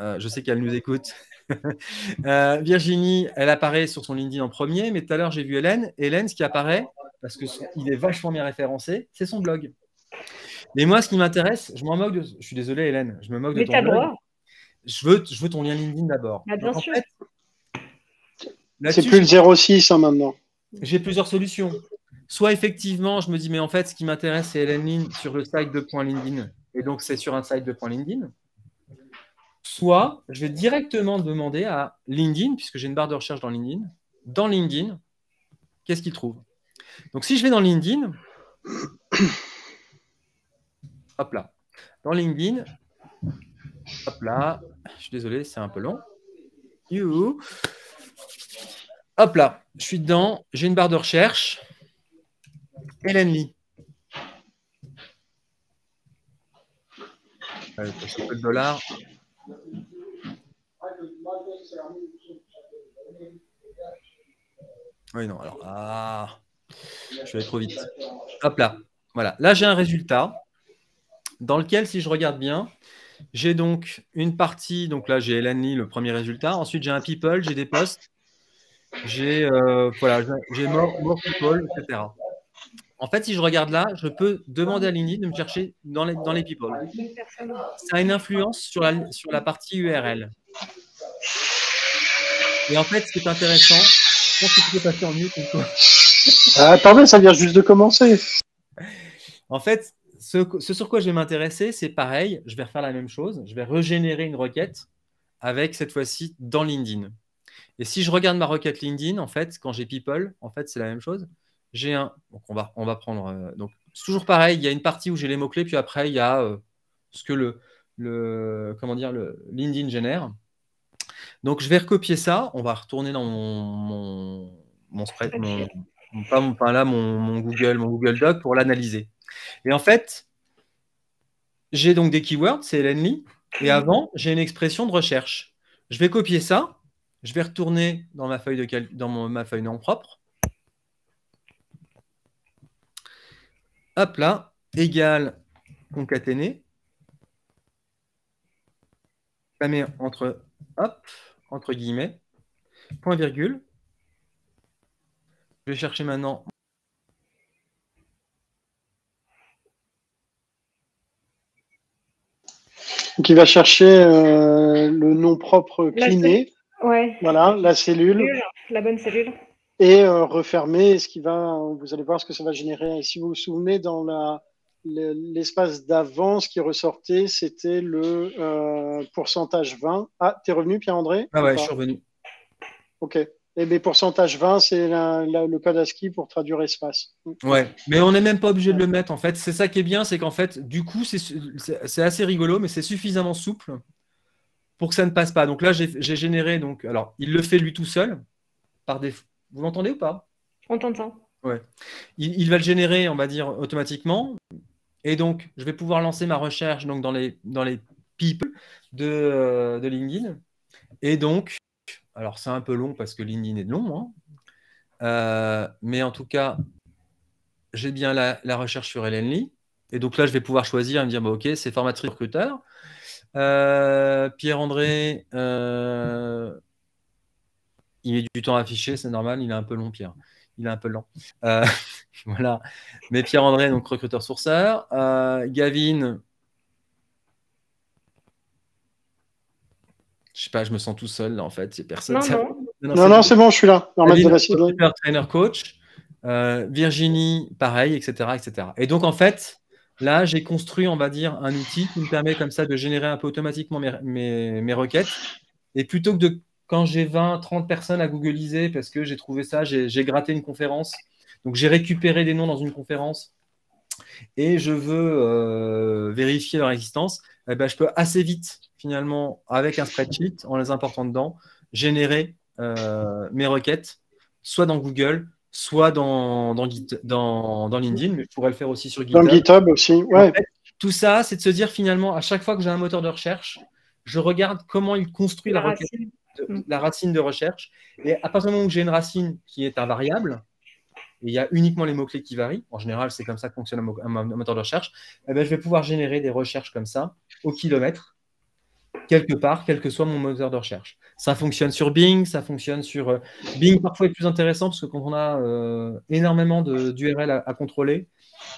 euh, je sais qu'elle nous écoute. [LAUGHS] [LAUGHS] Euh, Virginie, elle apparaît sur son LinkedIn en premier, mais tout à l'heure, j'ai vu Hélène. Hélène, ce qui apparaît, parce qu'il est vachement bien référencé, c'est son blog. Mais moi, ce qui m'intéresse, je m'en moque de. Je suis désolé, Hélène, je me moque de ton blog. Je veux, je veux ton lien LinkedIn d'abord. Ah, bien sûr. c'est plus le 06 hein, maintenant. J'ai plusieurs solutions. Soit effectivement, je me dis, mais en fait, ce qui m'intéresse, c'est Hélène Lin sur le site de .LinkedIn. Et donc, c'est sur un site de .LinkedIn. Soit, je vais directement demander à LinkedIn, puisque j'ai une barre de recherche dans LinkedIn, dans LinkedIn, qu'est-ce qu'il trouve? Donc, si je vais dans LinkedIn, [COUGHS] hop là, dans LinkedIn, hop là, je suis désolé, c'est un peu long. You. Hop là, je suis dedans, j'ai une barre de recherche. Hélène Lee. Euh, le dollar. Oui, non, alors. Ah, je vais trop vite. Hop là. Voilà. Là, j'ai un résultat dans lequel, si je regarde bien, j'ai donc une partie. Donc là, j'ai Hélène Lee, le premier résultat. Ensuite, j'ai un people, j'ai des posts. J'ai euh, voilà, j'ai more, people, etc. En fait, si je regarde là, je peux demander à LinkedIn de me chercher dans les, dans les people. Ça a une influence sur la, sur la partie URL. Et en fait, ce qui est intéressant, je pense que tu peux passer en mieux. Ah, attendez, ça vient juste de commencer. En fait, ce, ce sur quoi je vais m'intéresser, c'est pareil. Je vais refaire la même chose. Je vais régénérer une requête avec cette fois-ci dans LinkedIn. Et si je regarde ma requête LinkedIn, en fait, quand j'ai people, en fait, c'est la même chose j'ai un. Donc on va, on va prendre. Euh, donc c'est toujours pareil. Il y a une partie où j'ai les mots clés, puis après il y a euh, ce que le, le comment dire le LinkedIn génère. Donc je vais recopier ça. On va retourner dans mon mon, spread, mon, pas mon, là mon, Google, mon Google Doc pour l'analyser. Et en fait, j'ai donc des keywords, c'est Lenly, et avant j'ai une expression de recherche. Je vais copier ça. Je vais retourner dans ma feuille de dans ma feuille non propre. Hop là, égal concaténé. Ça met entre, hop, entre guillemets, point virgule. Je vais chercher maintenant Donc il va chercher euh, le nom propre cliné. Ouais. Voilà, la cellule. La bonne cellule et euh, refermer. Ce qui va, vous allez voir ce que ça va générer. Et si vous vous souvenez, dans la, l'espace d'avant, ce qui ressortait, c'était le euh, pourcentage 20. Ah, t'es revenu, Pierre-André? Ah ouais, je suis revenu. Ok. Et bien, pourcentage 20, c'est le code ASCII pour traduire espace. Ouais, mais on n'est même pas obligé de le mettre en fait. C'est ça qui est bien, c'est qu'en fait, du coup, c'est assez rigolo, mais c'est suffisamment souple pour que ça ne passe pas. Donc là, j'ai généré, donc, alors, il le fait lui tout seul, par défaut, vous m'entendez ou pas? On t'entend. Ouais. Il, va le générer, on va dire, automatiquement. Et donc, je vais pouvoir lancer ma recherche donc, dans, les, dans les people de, euh, de LinkedIn. Et donc, alors c'est un peu long parce que LinkedIn est long, hein. euh, mais en tout cas, j'ai bien la, recherche sur Lee. Et donc là, je vais pouvoir choisir et me dire, bah, OK, c'est formatrice recruteur. Euh, Pierre-André, il met du temps à afficher, c'est normal, il est un peu long, Pierre. Il est un peu lent. Euh, [LAUGHS] voilà. Mais Pierre-André, donc recruteur sourceur. Euh, Gavin. Je sais pas, je me sens tout seul en fait. personne. Non, non, non, c'est bon, je suis là. Gavin, trainer coach. Euh, Virginie, pareil, etc., etc. Et donc en fait, là, j'ai construit, on va dire, un outil qui me permet comme ça de générer un peu automatiquement mes, mes requêtes. Et plutôt que de quand j'ai 20, 30 personnes à googliser parce que j'ai trouvé ça, j'ai gratté une conférence. Donc j'ai récupéré des noms dans une conférence et je veux euh, vérifier leur existence, eh ben, je peux assez vite, finalement, avec un spreadsheet, en les important dedans, générer euh, mes requêtes, soit dans Google, soit dans, dans, dans, LinkedIn, mais je pourrais le faire aussi sur GitHub. Dans GitHub aussi, ouais. tout ça, c'est de se dire finalement, à chaque fois que j'ai un moteur de recherche, je regarde comment il construit la, requête. Mm. la racine de recherche. Et à partir du moment où j'ai une racine qui est invariable, et il y a uniquement les mots-clés qui varient, en général, c'est comme ça que fonctionne un, moteur de recherche, eh ben, je vais pouvoir générer des recherches comme ça, au kilomètre, quelque part, quel que soit mon moteur de recherche. Ça fonctionne sur Bing, ça fonctionne sur euh, Bing. Parfois, est plus intéressant parce que quand on a euh, énormément d'URL à, à, contrôler,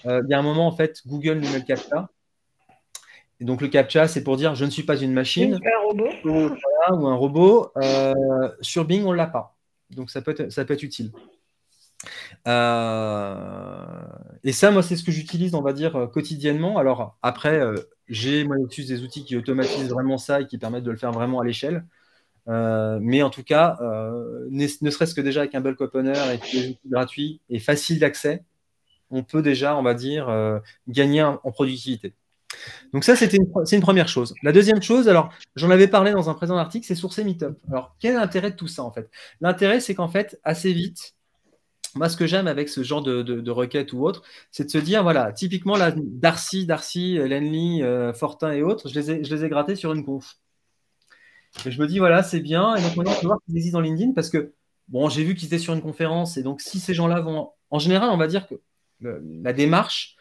euh, il y a un moment, en fait, Google nous met le CAPTCHA. Et donc, le CAPTCHA, c'est pour dire je ne suis pas une machine. Un robot. ou un robot. sur Bing, on ne l'a pas. Donc, ça peut être, ça peut être utile. et ça, moi, c'est ce que j'utilise, on va dire, quotidiennement. Alors, après, j'ai moi des outils qui automatisent vraiment ça et qui permettent de le faire vraiment à l'échelle. Euh, mais en tout cas, euh, ne, serait-ce que déjà avec un bulk opener et des outils gratuits et facile d'accès, on peut déjà, on va dire, euh, gagner en productivité. Donc ça, c'était c'est une première chose. La deuxième chose, alors j'en avais parlé dans un présent article, c'est sourcer Meetup. Alors quel est l'intérêt de tout ça en fait? L'intérêt, c'est qu'en fait, assez vite, moi, ce que j'aime avec ce genre de, de, requête ou autre, c'est de se dire, voilà, typiquement, là, Darcy, Darcy, Lenly, euh, Fortin et autres, je les, ai, je les ai grattés sur une conf. Et je me dis, voilà, c'est bien. Et donc maintenant, on peut voir qu'ils existent dans LinkedIn parce que, bon, j'ai vu qu'ils étaient sur une conférence. Et donc, si ces gens-là vont. En général, on va dire que la démarche,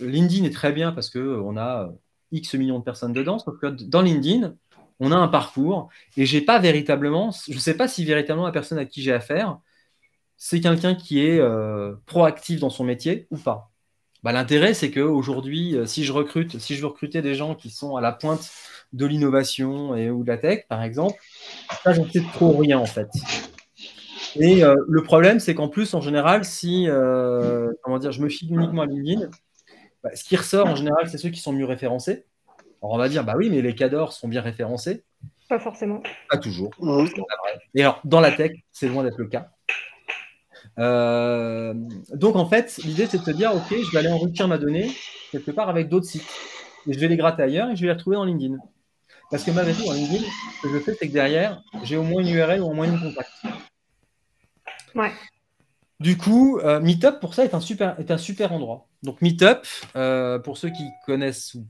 LinkedIn est très bien parce qu'on a X millions de personnes dedans. Sauf que dans LinkedIn, on a un parcours et j'ai pas véritablement, je ne sais pas si véritablement la personne à qui j'ai affaire, c'est quelqu'un qui est euh, proactif dans son métier ou pas bah, L'intérêt, c'est qu'aujourd'hui, euh, si je recrute, si je veux recruter des gens qui sont à la pointe de l'innovation et ou de la tech, par exemple, ça, j'en sais trop rien en fait. Et euh, le problème, c'est qu'en plus, en général, si comment dire, je me fie uniquement à LinkedIn, bah, ce qui ressort en général, c'est ceux qui sont mieux référencés. Alors on va dire, bah oui, mais les cadors sont bien référencés. Pas forcément. Pas toujours. Et alors, dans la tech, c'est loin d'être le cas. Euh, donc en fait, l'idée c'est de se dire, ok, je vais aller enrichir ma donnée quelque part avec d'autres sites. Et je vais les gratter ailleurs et je vais les retrouver dans LinkedIn. Parce que malgré tout, dans LinkedIn, ce que je fais, c'est que derrière, j'ai au moins une URL ou au moins une contact. Ouais. Du coup, euh, Meetup, pour ça, est un super, est un super endroit. Donc Meetup, euh, pour ceux qui connaissent ou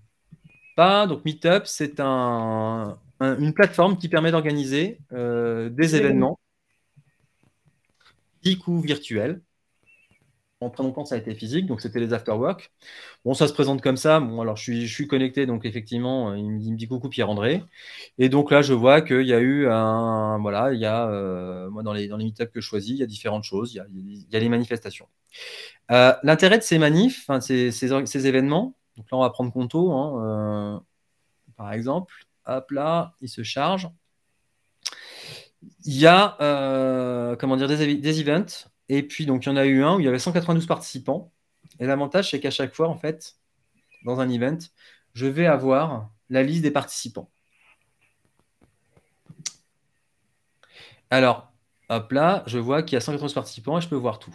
pas, donc Meetup, c'est un, une plateforme qui permet d'organiser des événements ou virtuel. En très longtemps, ça a été physique, donc c'était les afterwork. Bon, ça se présente comme ça. Bon, alors je suis, connecté, donc effectivement, il me, dit, coucou Pierre-André. Et donc là, je vois qu'il y a eu un. Voilà, il y a. Euh, moi, dans les, dans les que je choisis, il y a différentes choses. Il y a, les manifestations. Euh, l'intérêt de ces manifs, enfin, ces, ces, événements, donc là, on va prendre Conto, hein, euh, par exemple. Hop là, il se charge il y a euh, comment dire, des, des, events. Et puis, donc, il y en a eu un où il y avait 192 participants. Et l'avantage, c'est qu'à chaque fois, en fait, dans un event, je vais avoir la liste des participants. Alors, hop là, je vois qu'il y a 192 participants et je peux voir tout.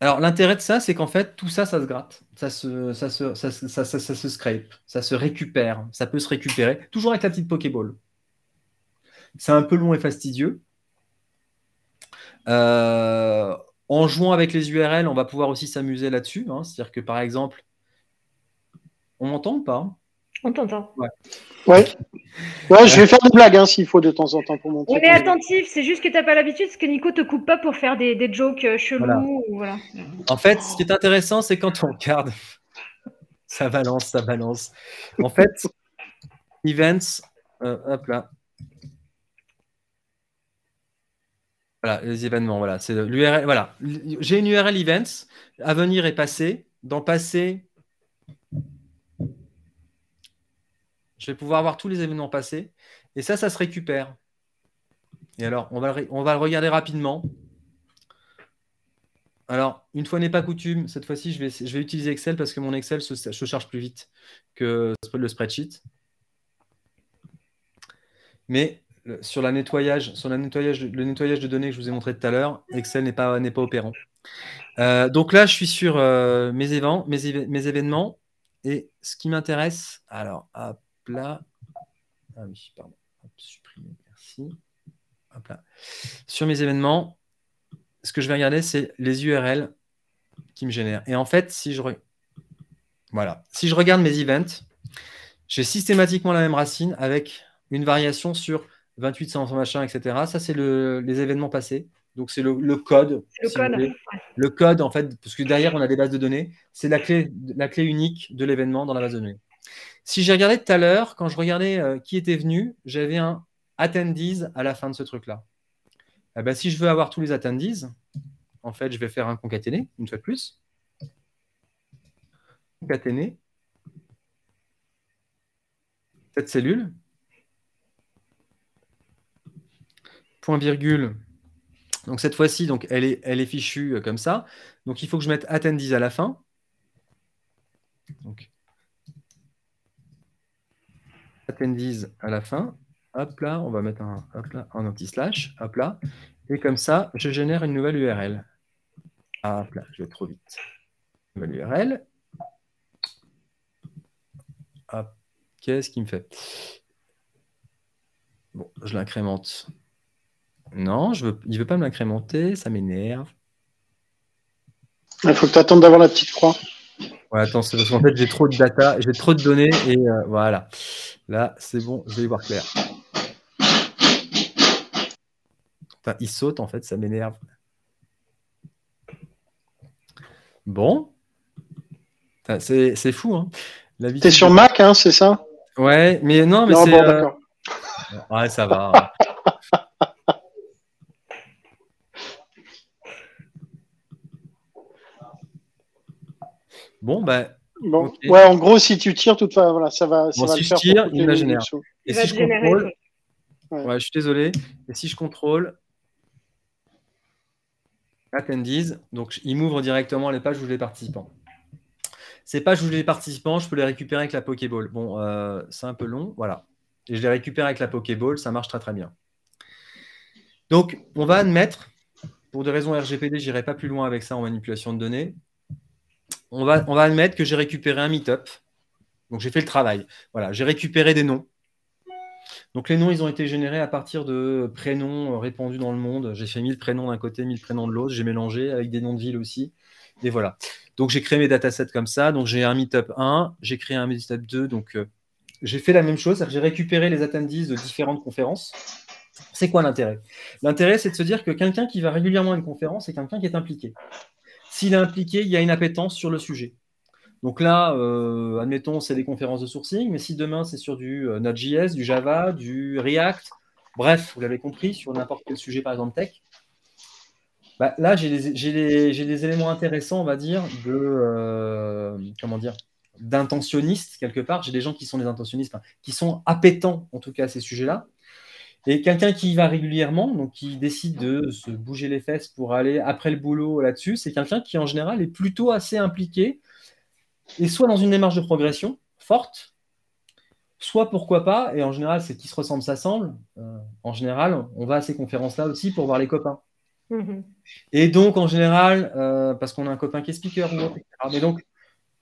Alors, l'intérêt de ça, c'est qu'en fait, tout ça, ça se gratte. Ça se, ça, se, ça, ça, ça, se scrape, ça se récupère, ça peut se récupérer, toujours avec la petite Pokéball. C'est un peu long et fastidieux. Euh, en jouant avec les URL, on va pouvoir aussi s'amuser là-dessus. Hein. C'est-à-dire que, par exemple, on m'entend ou pas on t'entend. Ouais. ouais. je vais faire des blagues hein, s'il faut de temps en temps pour montrer. On est attentif, c'est juste que tu n'as pas l'habitude, parce que Nico te coupe pas pour faire des, des jokes euh, chelous. Voilà. En fait, ce qui est intéressant, c'est quand on regarde, [LAUGHS] ça balance, ça balance. En fait, events, euh, hop là. Voilà, les événements, voilà. C'est l'URL, voilà. J'ai une URL events, à venir et passé. Dans passé, Je vais pouvoir voir tous les événements passés. Et ça, ça se récupère. Et alors, on va, le, regarder rapidement. Alors, une fois n'est pas coutume, cette fois-ci, je vais utiliser Excel parce que mon Excel se, charge plus vite que le spreadsheet. Mais sur, la nettoyage, sur la nettoyage, le nettoyage de données que je vous ai montré tout à l'heure, Excel n'est pas, opérant. Euh, donc là, je suis sur euh, mes, événements. Et ce qui m'intéresse, alors, là. Ah oui, pardon. merci. Sur mes événements, ce que je vais regarder, c'est les URL qui me génèrent. Et en fait, si je, si je regarde mes events, j'ai systématiquement la même racine avec une variation sur 28, 100, machin, etc. Ça, c'est le, les événements passés. Donc, c'est le, code. Le code. Le code, en fait, parce que derrière, on a des bases de données. C'est la clé, la clé unique de l'événement dans la base de données. Si j'ai regardé tout à l'heure, quand je regardais euh, qui était venu, j'avais un attendees à la fin de ce truc-là. Eh ben, si je veux avoir tous les attendees, en fait, je vais faire un concaténé, une fois de plus. Concaténé. Cette cellule. Point virgule. Donc cette fois-ci, donc elle est, elle est fichue euh, comme ça. Donc il faut que je mette attendees à la fin. Donc attendees à la fin. Hop là, on va mettre un, un petit slash. Hop là. Et comme ça, je génère une nouvelle URL. Hop là, je vais trop vite. Nouvelle URL. Hop. Qu'est-ce qu'il me fait? Bon, je l'incrémente. Non, je veux, il ne veut pas me l'incrémenter, ça m'énerve. Il faut que tu attendes d'avoir la petite croix. Ouais, attends, c'est parce qu'en fait, j'ai trop de data, j'ai trop de données et euh, voilà. Là, c'est bon, je vais y voir clair. Enfin, il saute, en fait, ça m'énerve. Bon. C'est fou, hein. T'es sur Mac, hein, c'est ça? Ouais, mais non, mais c'est. Euh, ouais, ça va. Bon, ben. Bon. Ouais, en gros, si tu tires, toute voilà, ça va. Ça va si je tire, il la génère. Et si je contrôle. Ouais. je suis désolé. Et si je contrôle. Attendees, donc il m'ouvre directement les pages où les participants. Ces pages où les participants, je peux les récupérer avec la Pokéball. Bon, euh, c'est un peu long, voilà. Et je les récupère avec la Pokéball, ça marche très très bien. Donc, on va admettre, pour des raisons RGPD, je n'irai pas plus loin avec ça en manipulation de données. On va, admettre que j'ai récupéré un meetup. Donc, j'ai fait le travail. Voilà, j'ai récupéré des noms. Donc les noms, ils ont été générés à partir de prénoms répandus dans le monde. J'ai fait 1000 prénoms d'un côté, 1000 prénoms de l'autre. J'ai mélangé avec des noms de villes aussi. Et voilà. Donc j'ai créé mes datasets comme ça. Donc j'ai un Meetup 1, j'ai créé un Meetup 2. Donc euh, j'ai fait la même chose. J'ai récupéré les attendees de différentes conférences. C'est quoi l'intérêt? L'intérêt, c'est de se dire que quelqu'un qui va régulièrement à une conférence, c'est quelqu'un qui est impliqué. S'il est impliqué, il y a une appétence sur le sujet. Donc là, euh, admettons, c'est des conférences de sourcing, mais si demain c'est sur du euh, Node.js, du Java, du React, bref, vous l'avez compris, sur n'importe quel sujet, par exemple tech, bah, là, j'ai des, éléments intéressants, on va dire, de euh, comment dire, d'intentionnistes quelque part. J'ai des gens qui sont des intentionnistes, qui sont appétents en tout cas à ces sujets-là. Et quelqu'un qui y va régulièrement, donc qui décide de se bouger les fesses pour aller après le boulot là-dessus, c'est quelqu'un qui en général est plutôt assez impliqué et soit dans une démarche de progression forte, soit pourquoi pas, et en général c'est qui se ressemble s'assemble, euh, en général on va à ces conférences-là aussi pour voir les copains. Mhm. Et donc en général, euh, parce qu'on a un copain qui est speaker, etc. Mais donc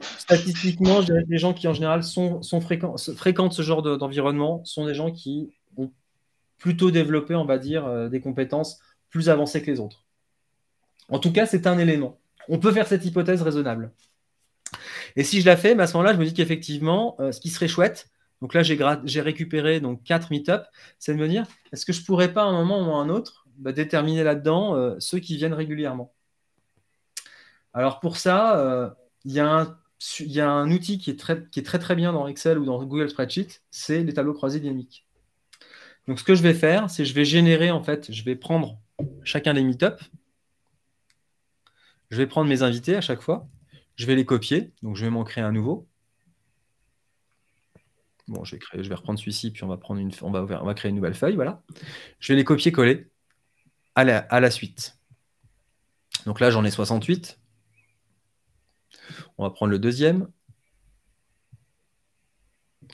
statistiquement, les gens qui en général sont, sont fréquentent ce genre d'environnement sont des gens qui ont plutôt développé, on va dire, euh, des compétences plus avancées que les autres. En tout cas, c'est un élément. On peut faire cette hypothèse raisonnable. Et si je la fais, à ce moment-là, je me dis qu'effectivement, euh, ce qui serait chouette, donc là, j'ai récupéré donc quatre meet-up, c'est de me dire, est-ce que je pourrais pas à un moment ou à un autre bah, déterminer là-dedans euh, ceux qui viennent régulièrement? Alors pour ça, il y, a un outil qui est, qui est très très bien dans Excel ou dans Google Spreadsheet, c'est les tableaux croisés dynamiques. Donc ce que je vais faire, c'est je vais générer en fait, je vais prendre chacun des meet-up, je vais prendre mes invités à chaque fois, je vais les copier, donc je vais m'en créer un nouveau. Bon, je vais, créer, je vais reprendre celui-ci, puis on va, créer une nouvelle feuille. Voilà. Je vais les copier-coller à la suite. Donc là, j'en ai 68. On va prendre le deuxième.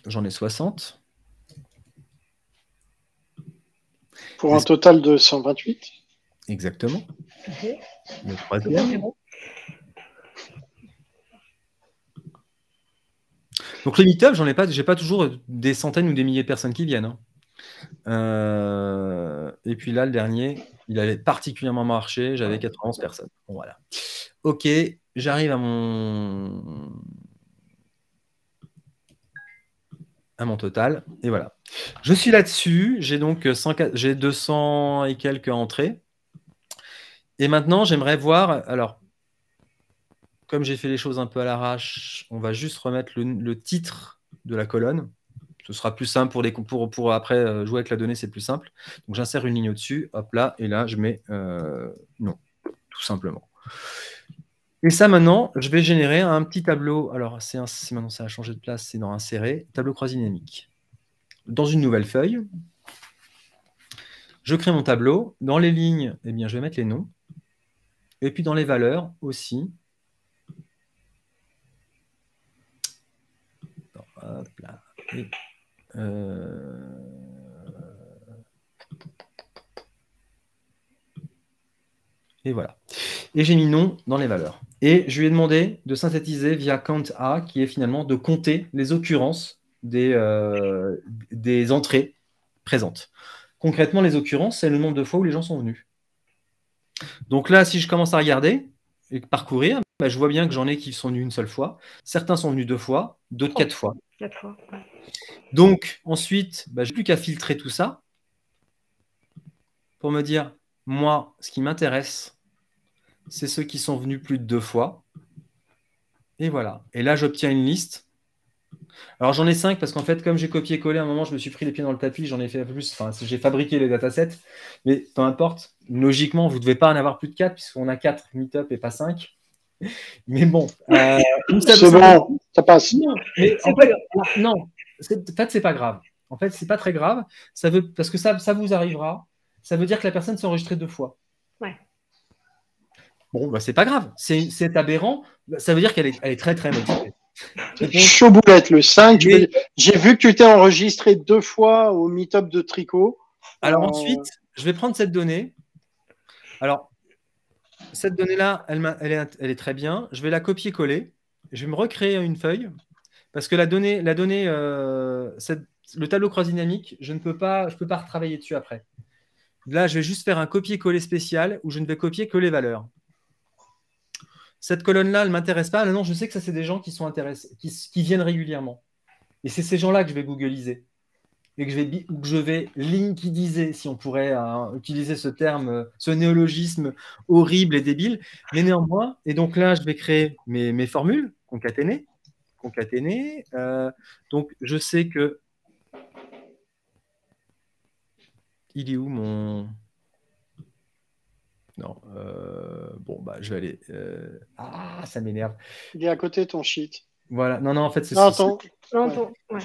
J'en ai 60. Pour un total de 128. Exactement. Le troisième. Donc les meet j'en ai pas, j'ai pas toujours des centaines ou des milliers de personnes qui viennent. Hein. Euh, et puis là, le dernier, il avait particulièrement marché, j'avais 91 personnes. Bon, voilà. Ok, j'arrive à mon à mon total. Et voilà. Je suis là-dessus. J'ai donc 100... j'ai 200 et quelques entrées. Et maintenant, j'aimerais voir. Alors, comme j'ai fait les choses un peu à l'arrache, on va juste remettre le, titre de la colonne. Ce sera plus simple pour, les, pour après euh, jouer avec la donnée, c'est plus simple. Donc j'insère une ligne au-dessus, hop là, et là je mets euh, non, tout simplement. Et ça maintenant, je vais générer un petit tableau. Alors c'est maintenant ça a changé de place, c'est dans insérer, tableau croisé dynamique. Dans une nouvelle feuille, je crée mon tableau. Dans les lignes, eh bien, je vais mettre les noms. Et puis dans les valeurs aussi. Euh, et, voilà. Et j'ai mis nom dans les valeurs. Et je lui ai demandé de synthétiser via count A, qui est finalement de compter les occurrences des, euh, des entrées présentes. Concrètement, les occurrences, c'est le nombre de fois où les gens sont venus. Donc là, si je commence à regarder et parcourir, bah, je vois bien que j'en ai qui sont venus une seule fois. Certains sont venus deux fois, d'autres quatre fois. Donc ensuite, bah, je n'ai plus qu'à filtrer tout ça pour me dire, moi, ce qui m'intéresse, c'est ceux qui sont venus plus de deux fois. Et voilà. Et là, j'obtiens une liste alors j'en ai cinq parce qu'en fait, comme j'ai copié-collé, à un moment, je me suis pris les pieds dans le tapis, j'en ai fait plus, enfin, j'ai fabriqué les datasets, mais peu importe, logiquement, vous ne devez pas en avoir plus de 4 puisqu'on a 4 meet-up et pas 5. [LAUGHS] Mais bon, euh, [LAUGHS] c'est bon, ça passe. Non, mais en fait, non, en fait, c'est pas grave. En fait, c'est pas très grave. Ça veut, parce que ça, ça vous arrivera. Ça veut dire que la personne s'est enregistrée deux fois. Ouais. Bon, bah, c'est pas grave. C'est aberrant. Ça veut dire qu'elle est, elle est très, très motivée. Chaud boulette, le 5. J'ai vu que tu t'es enregistré deux fois au meet-up de tricot. Alors euh, ensuite, je vais prendre cette donnée. Alors, cette donnée-là, elle, elle, est, elle, est, très bien. Je vais la copier-coller. Je vais me recréer une feuille. Parce que la donnée, la donnée euh, le tableau cross dynamique, je ne peux pas, je peux pas retravailler dessus après. Là, je vais juste faire un copier-coller spécial où je ne vais copier que les valeurs cette colonne-là, elle ne m'intéresse pas. Non, je sais que ça, c'est des gens qui sont intéressés, qui, viennent régulièrement. Et c'est ces gens-là que je vais googliser. Et que je vais, que je vais linkidiser, si on pourrait hein, utiliser ce terme, ce néologisme horrible et débile. Mais néanmoins, et donc là, je vais créer mes, formules concaténées. concaténées. Euh, donc, je sais que. Il est où mon. Non. Euh, bon, bah, je vais aller. Euh, ah, ça m'énerve. Il est à côté de ton sheet. Voilà. Non, non, en fait, c'est ça.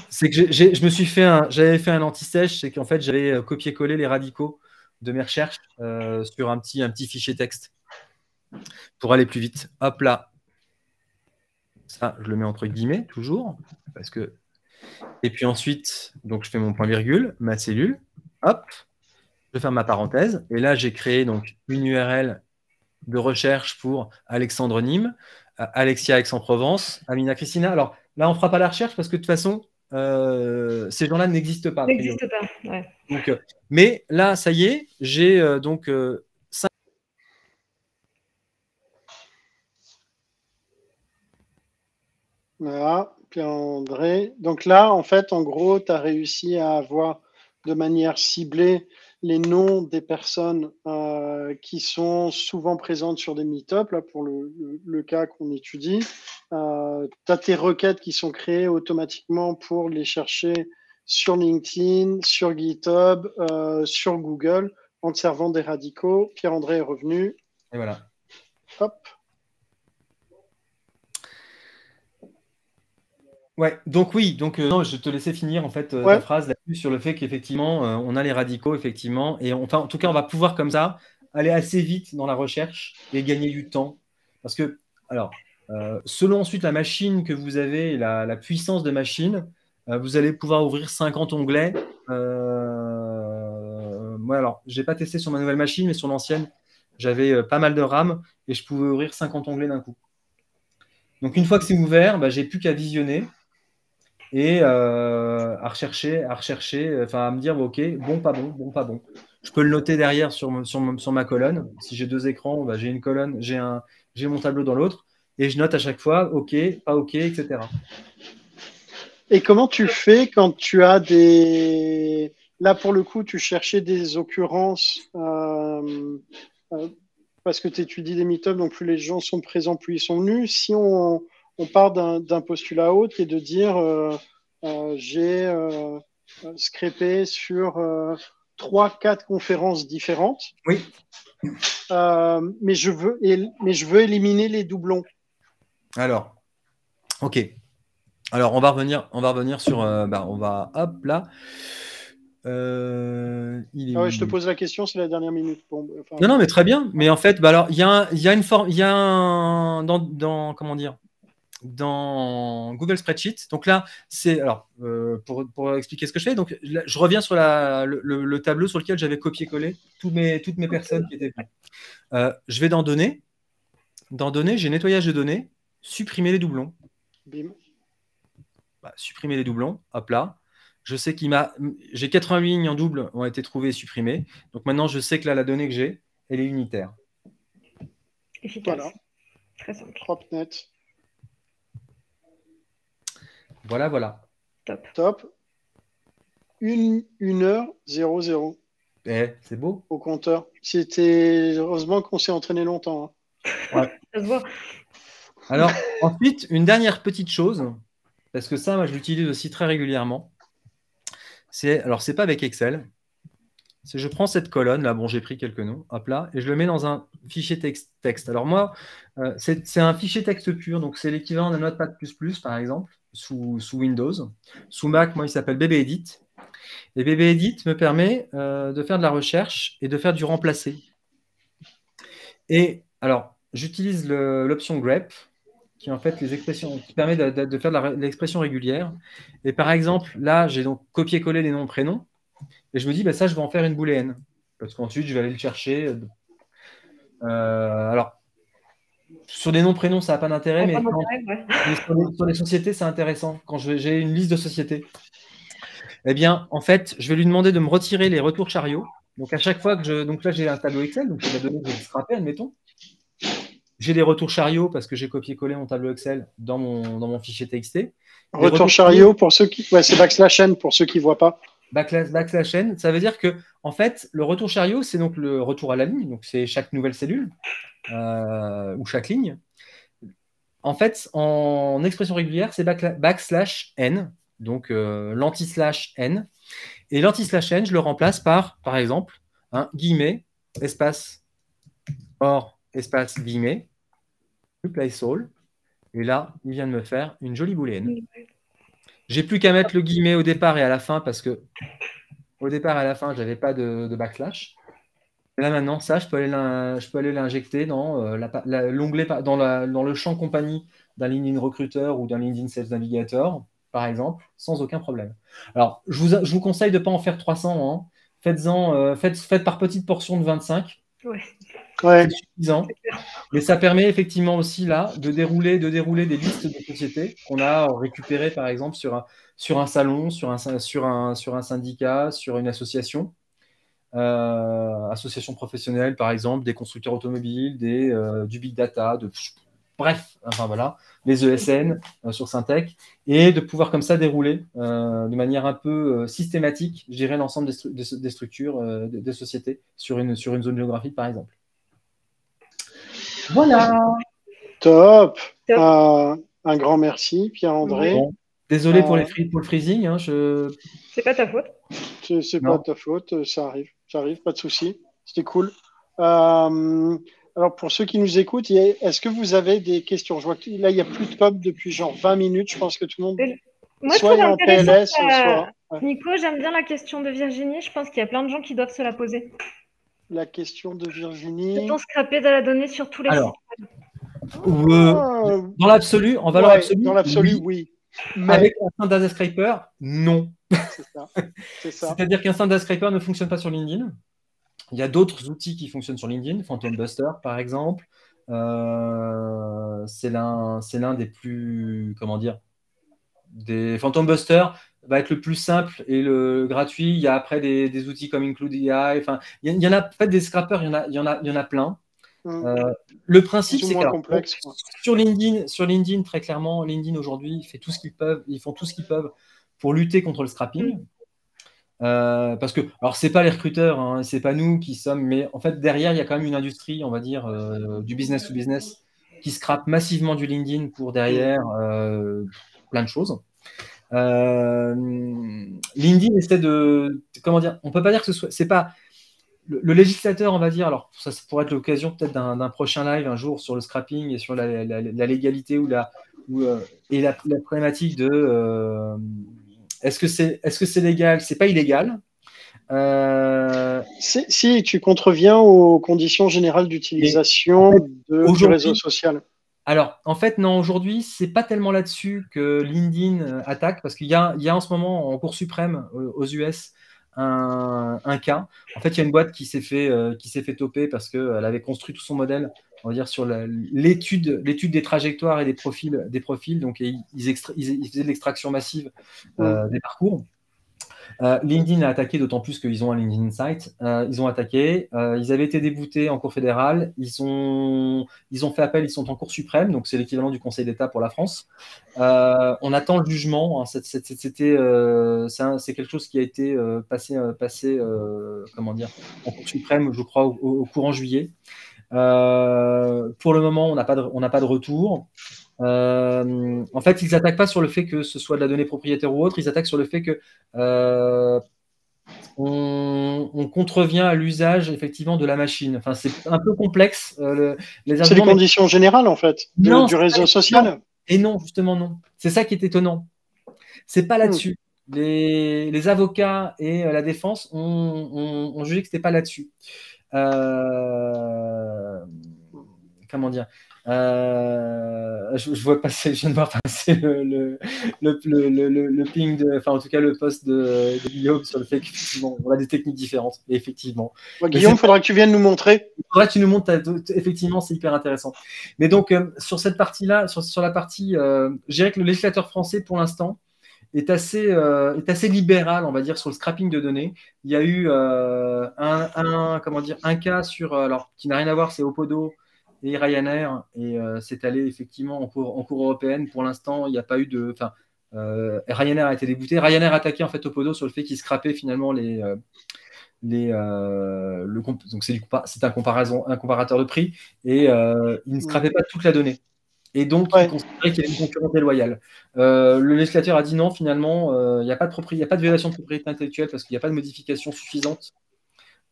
C'est que je me suis fait un. J'avais fait un anti-sèche, c'est qu'en fait, j'avais euh, copié-collé les radicaux de mes recherches sur un petit, un petit fichier texte pour aller plus vite. Hop là. Ça, je le mets entre guillemets, toujours. Parce que. Et puis ensuite, donc je fais mon point virgule, ma cellule. Hop. Je vais faire ma parenthèse. Et là, j'ai créé donc une URL de recherche pour Alexandre Nîmes, euh, Alexia Aix-en-Provence, Amina Christina. Alors là, on ne fera pas la recherche parce que de toute façon, euh, ces gens-là n'existent pas. N'existent pas, ouais. donc, euh, mais là, ça y est, j'ai donc cinq... Voilà, Pierre-André. Donc là, en fait, en gros, tu as réussi à avoir de manière ciblée les noms des personnes euh, qui sont souvent présentes sur des meet-ups, là pour le, cas qu'on étudie. Euh, tu as tes requêtes qui sont créées automatiquement pour les chercher sur LinkedIn, sur GitHub, euh, sur Google, en te servant des radicaux. Pierre-André est revenu. Et voilà. Hop. Ouais, donc oui, donc euh, non, je te laissais finir en fait euh, la phrase là-dessus sur le fait qu'effectivement euh, on a les radicaux effectivement et enfin en tout cas on va pouvoir comme ça aller assez vite dans la recherche et gagner du temps. Parce que alors selon ensuite la machine que vous avez la, la puissance de machine vous allez pouvoir ouvrir 50 onglets. Moi alors j'ai pas testé sur ma nouvelle machine mais sur l'ancienne j'avais pas mal de RAM et je pouvais ouvrir 50 onglets d'un coup. Donc une fois que c'est ouvert bah, j'ai plus qu'à visionner et euh, à rechercher, à rechercher, enfin à me dire ok, bon, pas bon, bon, pas bon. Je peux le noter derrière sur, sur, sur ma colonne. Si j'ai deux écrans, bah, j'ai une colonne, j'ai un, mon tableau dans l'autre, et je note à chaque fois ok, pas ok, etc. Et comment tu fais quand tu as des. Là, pour le coup, tu cherchais des occurrences euh, euh, parce que tu étudies des meet donc plus les gens sont présents, plus ils sont venus. Si on, on part d'un postulat haut qui est de dire euh, euh, j'ai euh, scrapé sur trois, quatre conférences différentes. Oui. mais, je veux, mais je veux éliminer les doublons. Alors, ok. Alors, on va revenir, on va revenir sur. Bah, on va. Hop, là. Euh, ah je te pose la question, c'est la dernière minute. non, non, mais très bien. Mais en fait, bah alors, il y, a une forme, il y a un dans, comment dire, dans Google Spreadsheet. Donc là, c'est alors euh, pour, expliquer ce que je fais. Donc, je reviens sur le, tableau sur lequel j'avais copié-collé mes, toutes mes personnes qui étaient euh, je vais dans Données. Dans Données, j'ai nettoyage de données, supprimer les doublons. Bim. Bah, supprimer les doublons. Hop là. Je sais qu'il m'a. J'ai 88 lignes en double ont été trouvées et supprimées. Donc maintenant, je sais que là, la donnée que j'ai, elle est unitaire. Efficace. Voilà. Très simple. Propre net. Voilà, voilà. Top. Top. Une, heure 00. Eh, c'est beau. Au compteur. C'était heureusement qu'on s'est entraîné longtemps. Hein. Ouais. [LAUGHS] Alors, [LAUGHS] ensuite, une dernière petite chose, parce que ça, moi, je l'utilise aussi très régulièrement c'est alors c'est pas avec Excel. C'est je prends cette colonne là, bon j'ai pris quelques noms, hop là, et je le mets dans un fichier texte. texte. Alors moi, euh, c'est un fichier texte pur, donc c'est l'équivalent d'un Notepad++ par exemple sous, Windows. Sous Mac, moi il s'appelle BBEdit. Et BBEdit me permet euh, de faire de la recherche et de faire du remplacé. Et alors j'utilise l'option grep qui en fait les expressions, qui permet de, faire l'expression régulière. Et par exemple, là, j'ai donc copié-collé les noms prénoms, et je me dis, bah, ça, je vais en faire une booléenne, parce qu'ensuite, je vais aller le chercher. Euh, alors, sur des noms prénoms, ça n'a pas d'intérêt, mais, sur, les, sociétés, c'est intéressant. Quand j'ai une liste de sociétés, eh bien, en fait, je vais lui demander de me retirer les retours chariots. Donc, à chaque fois que je. Donc là, j'ai un tableau Excel, donc je vais que je admettons. J'ai des retours chariots parce que j'ai copié-collé mon tableau Excel dans mon, dans mon fichier TXT. Retour chariot pour ceux qui. Ouais, c'est backslash n pour ceux qui ne voient pas. Backslash, backslash n, ça veut dire que, en fait, le retour chariot, c'est donc le retour à la ligne. Donc, c'est chaque nouvelle cellule euh, ou chaque ligne. En fait, en expression régulière, c'est backslash n, donc euh, l'anti-slash n. Et l'anti-slash n, je le remplace par, par exemple, un guillemet, espace, or, espace, guillemet, Place All. Et là, il vient de me faire une jolie booléenne. J'ai plus qu'à mettre le guillemet au départ et à la fin parce que au départ et à la fin, je n'avais pas de, backslash. Et là maintenant, ça, je peux aller l'injecter dans euh, l'onglet, dans, le champ compagnie d'un LinkedIn Recruiter ou d'un LinkedIn Sales Navigator, par exemple, sans aucun problème. Alors, je vous, conseille de ne pas en faire 300. Hein. Faites-en, euh, faites, par petites portions de 25. Ouais. C'est suffisant. Mais ça permet effectivement aussi là de dérouler, de dérouler des listes de sociétés qu'on a récupérées par exemple sur un, sur un salon, sur un, sur, un, sur un syndicat, sur une association. Euh, association professionnelle par exemple, des constructeurs automobiles, des, euh, du big data, de, bref, enfin voilà, les ESN euh, sur Syntec, et de pouvoir comme ça dérouler de manière un peu systématique, je dirais, l'ensemble des, des, structures, des, sociétés sur une, sur une zone géographique par exemple. Voilà. Top. Euh, un grand merci, Pierre-André. Désolé pour, les euh, pour le freezing. Hein, je... C'est pas ta faute. C'est pas ta faute, ça arrive. Ça arrive, pas de souci. C'était cool. Euh, alors, pour ceux qui nous écoutent, est-ce que vous avez des questions? Je vois que là, il n'y a plus de pop depuis genre 20 minutes. Je pense que tout le monde. Moi, soit je en PLS, soit. Nico, j'aime bien la question de Virginie. Je pense qu'il y a plein de gens qui doivent se la poser la question de Virginie. Peut-on scraper de la donnée sur tous les Alors, euh, ah. dans l'absolu, en valeur absolue, dans l'absolu, oui. Avec un data scraper, non. C'est ça. [LAUGHS] C'est-à-dire qu'un data scraper ne fonctionne pas sur LinkedIn. Il y a d'autres outils qui fonctionnent sur LinkedIn, Phantom Buster par exemple. Euh, c'est l'un des plus, comment dire, des Phantom Buster va être le plus simple et le gratuit. Il y a après des, outils comme Include AI. Enfin, il y, en a en fait des scrappers, il y en a, il y en a, il y en a plein. Mmh. Euh, le principe, c'est que sur LinkedIn, sur LinkedIn, très clairement, LinkedIn aujourd'hui fait tout ce qu'ils peuvent, ils font tout ce qu'ils peuvent pour lutter contre le scrapping. Euh, parce que, alors, c'est pas les recruteurs, hein, c'est pas nous qui sommes, mais en fait, derrière, il y a quand même une industrie, on va dire, euh, du business to business qui scrape massivement du LinkedIn pour derrière euh, plein de choses. LinkedIn essaie de, comment dire, on peut pas dire que ce soit, c'est pas le, législateur, on va dire, alors ça, pourrait être l'occasion peut-être d'un prochain live un jour sur le scrapping et sur la, légalité ou la, et la, problématique de est-ce que c'est est -ce c'est légal? C'est pas illégal. Euh... Si tu contreviens aux conditions générales d'utilisation du réseau social. Alors, en fait, non, aujourd'hui, c'est pas tellement là-dessus que LinkedIn euh, attaque, parce qu'il y, y a, en ce moment en Cour suprême euh, aux US un, un, cas. En fait, il y a une boîte qui s'est fait, euh, qui s'est fait toper parce qu'elle avait construit tout son modèle, on va dire, sur l'étude, l'étude des trajectoires et des profils, des profils. Donc, ils, ils, faisaient de l'extraction massive euh, des parcours. Euh, LinkedIn a attaqué, d'autant plus qu'ils ont un LinkedIn site. Euh, ils ont attaqué. Euh, ils avaient été déboutés en cour fédérale. Ils ont, ils ont fait appel. Ils sont en cour suprême. Donc, c'est l'équivalent du Conseil d'État pour la France. on attend le jugement. Hein. C'est quelque chose qui a été passé, passé comment dire, en cour suprême, je crois, au, courant juillet. pour le moment, on n'a pas, pas de retour. Euh, en fait, ils n'attaquent pas sur le fait que ce soit de la donnée propriétaire ou autre, ils attaquent sur le fait que euh, on, contrevient à l'usage effectivement de la machine. Enfin, c'est un peu complexe. Euh, c'est les conditions générales en fait du réseau social. Et non, justement non. C'est ça qui est étonnant. C'est pas là-dessus. Hmm. Les, avocats et la défense ont, ont jugé que c'était pas là-dessus. comment dire? Euh, je, vois passer, je viens de voir passer [LAUGHS] le, le, le, ping, de, enfin en tout cas le post de, Guillaume sur le fait qu'effectivement on a des techniques différentes. effectivement. Guillaume, il faudra que tu viennes nous montrer. Il faudra que tu nous montres, effectivement, c'est hyper intéressant. Mais donc euh, sur cette partie-là, sur, sur, la partie, euh, je dirais que le législateur français pour l'instant est assez, est assez libéral, on va dire, sur le scrapping de données. Il y a eu un, un, comment dire, un cas sur, alors qui n'a rien à voir, c'est Opodo et Ryanair et euh, c'est allé effectivement en cours, en cours européenne. Pour l'instant, il n'y a pas eu de. Enfin, euh, Ryanair a été dégoûté. Ryanair a attaqué en fait Opodo sur le fait qu'il scrapait finalement les. Euh, les le, donc c'est un, comparaison, un comparateur de prix et il ne scrapait pas toute la donnée. Et donc, il considérait qu'il y avait une concurrence déloyale. le législateur a dit non, finalement, il n'y a, pas de a pas de violation de propriété intellectuelle parce qu'il n'y a pas de modification suffisante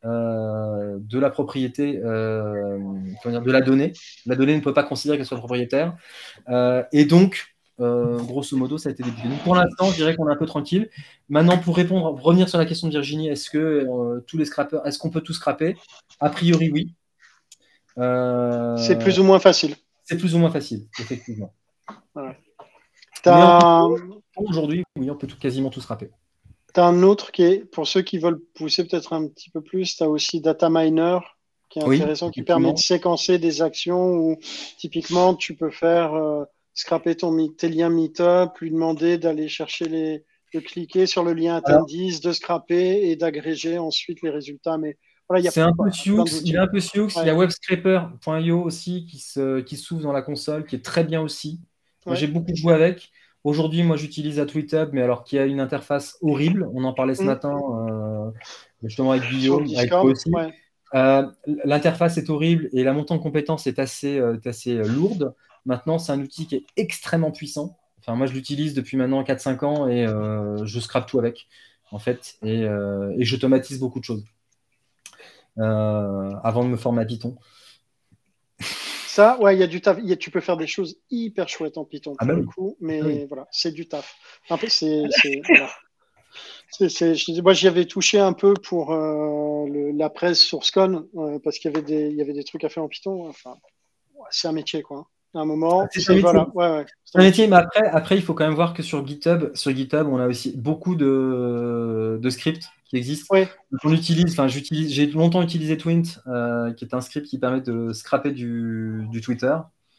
euh, de la propriété, euh, de la donnée. La donnée ne peut pas considérer qu'elle soit propriétaire. Euh, et donc, grosso modo, ça a été débuté. pour l'instant, je dirais qu'on est un peu tranquille. Maintenant, pour répondre, revenir sur la question de Virginie, est-ce que tous les scrappers, est-ce qu'on peut tout scraper? A priori, oui. c'est plus ou moins facile. C'est plus ou moins facile, effectivement. Aujourd'hui, oui, on peut tout, quasiment tout scraper. Tu as un autre qui est, pour ceux qui veulent pousser peut-être un petit peu plus, tu as aussi Data Miner qui est intéressant, qui permet de séquencer des actions où typiquement tu peux faire euh, scraper ton, tes liens Meetup, lui demander d'aller chercher les, de cliquer sur le lien Attendees, de scraper et d'agréger ensuite les résultats. Mais voilà, il y a un peu Sioux, il y a un peu Sioux, il y a webscraper.io aussi qui se, qui s'ouvre dans la console, qui est très bien aussi. J'ai beaucoup joué avec. Aujourd'hui, moi, j'utilise TweetHub, mais alors qui a une interface horrible. On en parlait ce mm. matin, euh, justement avec Guillaume, avec toi aussi. Euh, l'interface est horrible et la montée en compétence est assez, euh, assez lourde. Maintenant, c'est un outil qui est extrêmement puissant. Enfin, moi, je l'utilise depuis maintenant 4-5 ans et je scrape tout avec, en fait, et, et j'automatise beaucoup de choses avant de me former à Python ouais, il y a du taf. tu peux faire des choses hyper chouettes en Python ah pour le coup, mais voilà, c'est du taf. c'est, moi, j'y avais touché un peu pour euh, la presse sur Scone euh, parce qu'il y avait des, il y avait des trucs à faire en Python. Enfin, c'est un métier, quoi. À un moment, ah, c'est voilà. ouais, un métier, mais après, après, il faut quand même voir que sur GitHub, sur GitHub, on a aussi beaucoup de, de scripts qui existent. on utilise, enfin, j'utilise, j'ai longtemps utilisé Twint, euh, qui est un script qui permet de scraper du, du Twitter,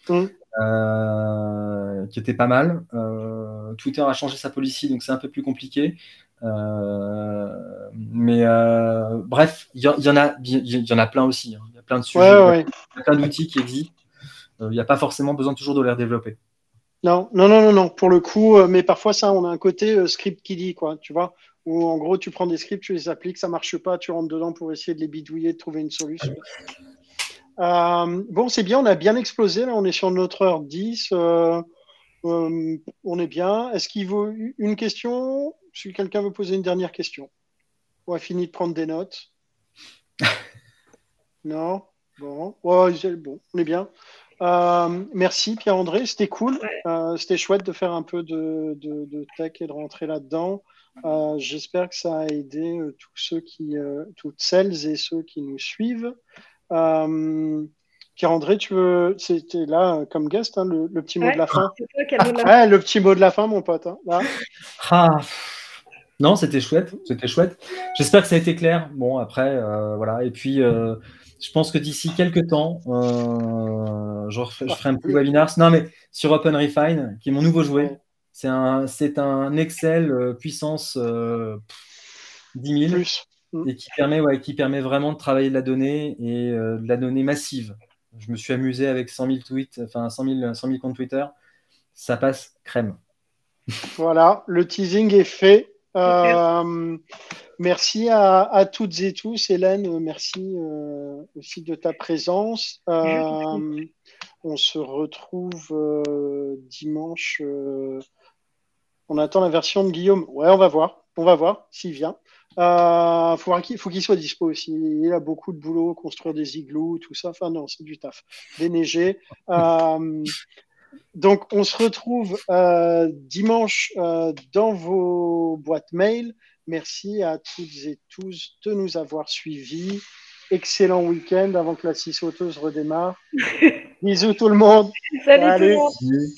mm. euh, qui était pas mal. Euh, Twitter a changé sa policy, donc c'est un peu plus compliqué. mais bref, il y, en a, il y en a plein aussi. Hein. Il y a plein de sujets, plein d'outils qui existent. Il n'y a pas forcément besoin toujours de les développer. Non, non, non, non, non, pour le coup, euh, mais parfois ça, on a un côté euh, script qui dit, quoi, tu vois, où en gros, tu prends des scripts, tu les appliques, ça marche pas, tu rentres dedans pour essayer de les bidouiller, de trouver une solution. Euh, bon, c'est bien, on a bien explosé, là, on est sur notre heure 10, on est bien. Est-ce qu'il vaut une question? Si quelqu'un veut poser une dernière question. On a fini de prendre des notes. [LAUGHS] non? Bon, bon, on est bien. Euh, merci Pierre-André, c'était cool. Euh, c'était chouette de faire un peu de, tech et de rentrer là-dedans. Euh, j'espère que ça a aidé tous ceux qui, toutes celles et ceux qui nous suivent. Pierre-André, tu veux, c'était là comme guest, hein, le, petit mot de la fin? le petit mot de la fin, mon pote. Hein, ah. Non, c'était chouette, c'était chouette. J'espère que ça a été clair. Bon, après, voilà. Et puis, je pense que d'ici quelques temps, euh, je, ferai un petit webinar. Non, mais sur Open Refine, qui est mon nouveau jouet. C'est un, un Excel euh, puissance 10 000 Plus. et qui permet, ouais, qui permet vraiment de travailler de la donnée et euh, de la donnée massive. Je me suis amusé avec 100 000 tweets, enfin 100 000, 100 000 comptes Twitter. Ça passe crème. Voilà, le teasing est fait. Euh, merci à, toutes et tous. Hélène, merci euh, aussi de ta présence. Euh, on se retrouve dimanche. on attend la version de Guillaume. Ouais, on va voir. On va voir s'il vient. Il faut qu'il soit dispo aussi. Il a beaucoup de boulot, construire des igloos, tout ça. Enfin, non, c'est du taf. Déneiger. Donc, on se retrouve euh, dimanche euh, dans vos boîtes mail. Merci à toutes et tous de nous avoir suivis. Excellent week-end avant que la scie sauteuse redémarre. [LAUGHS] Bisous tout le monde. Salut. Tout le monde.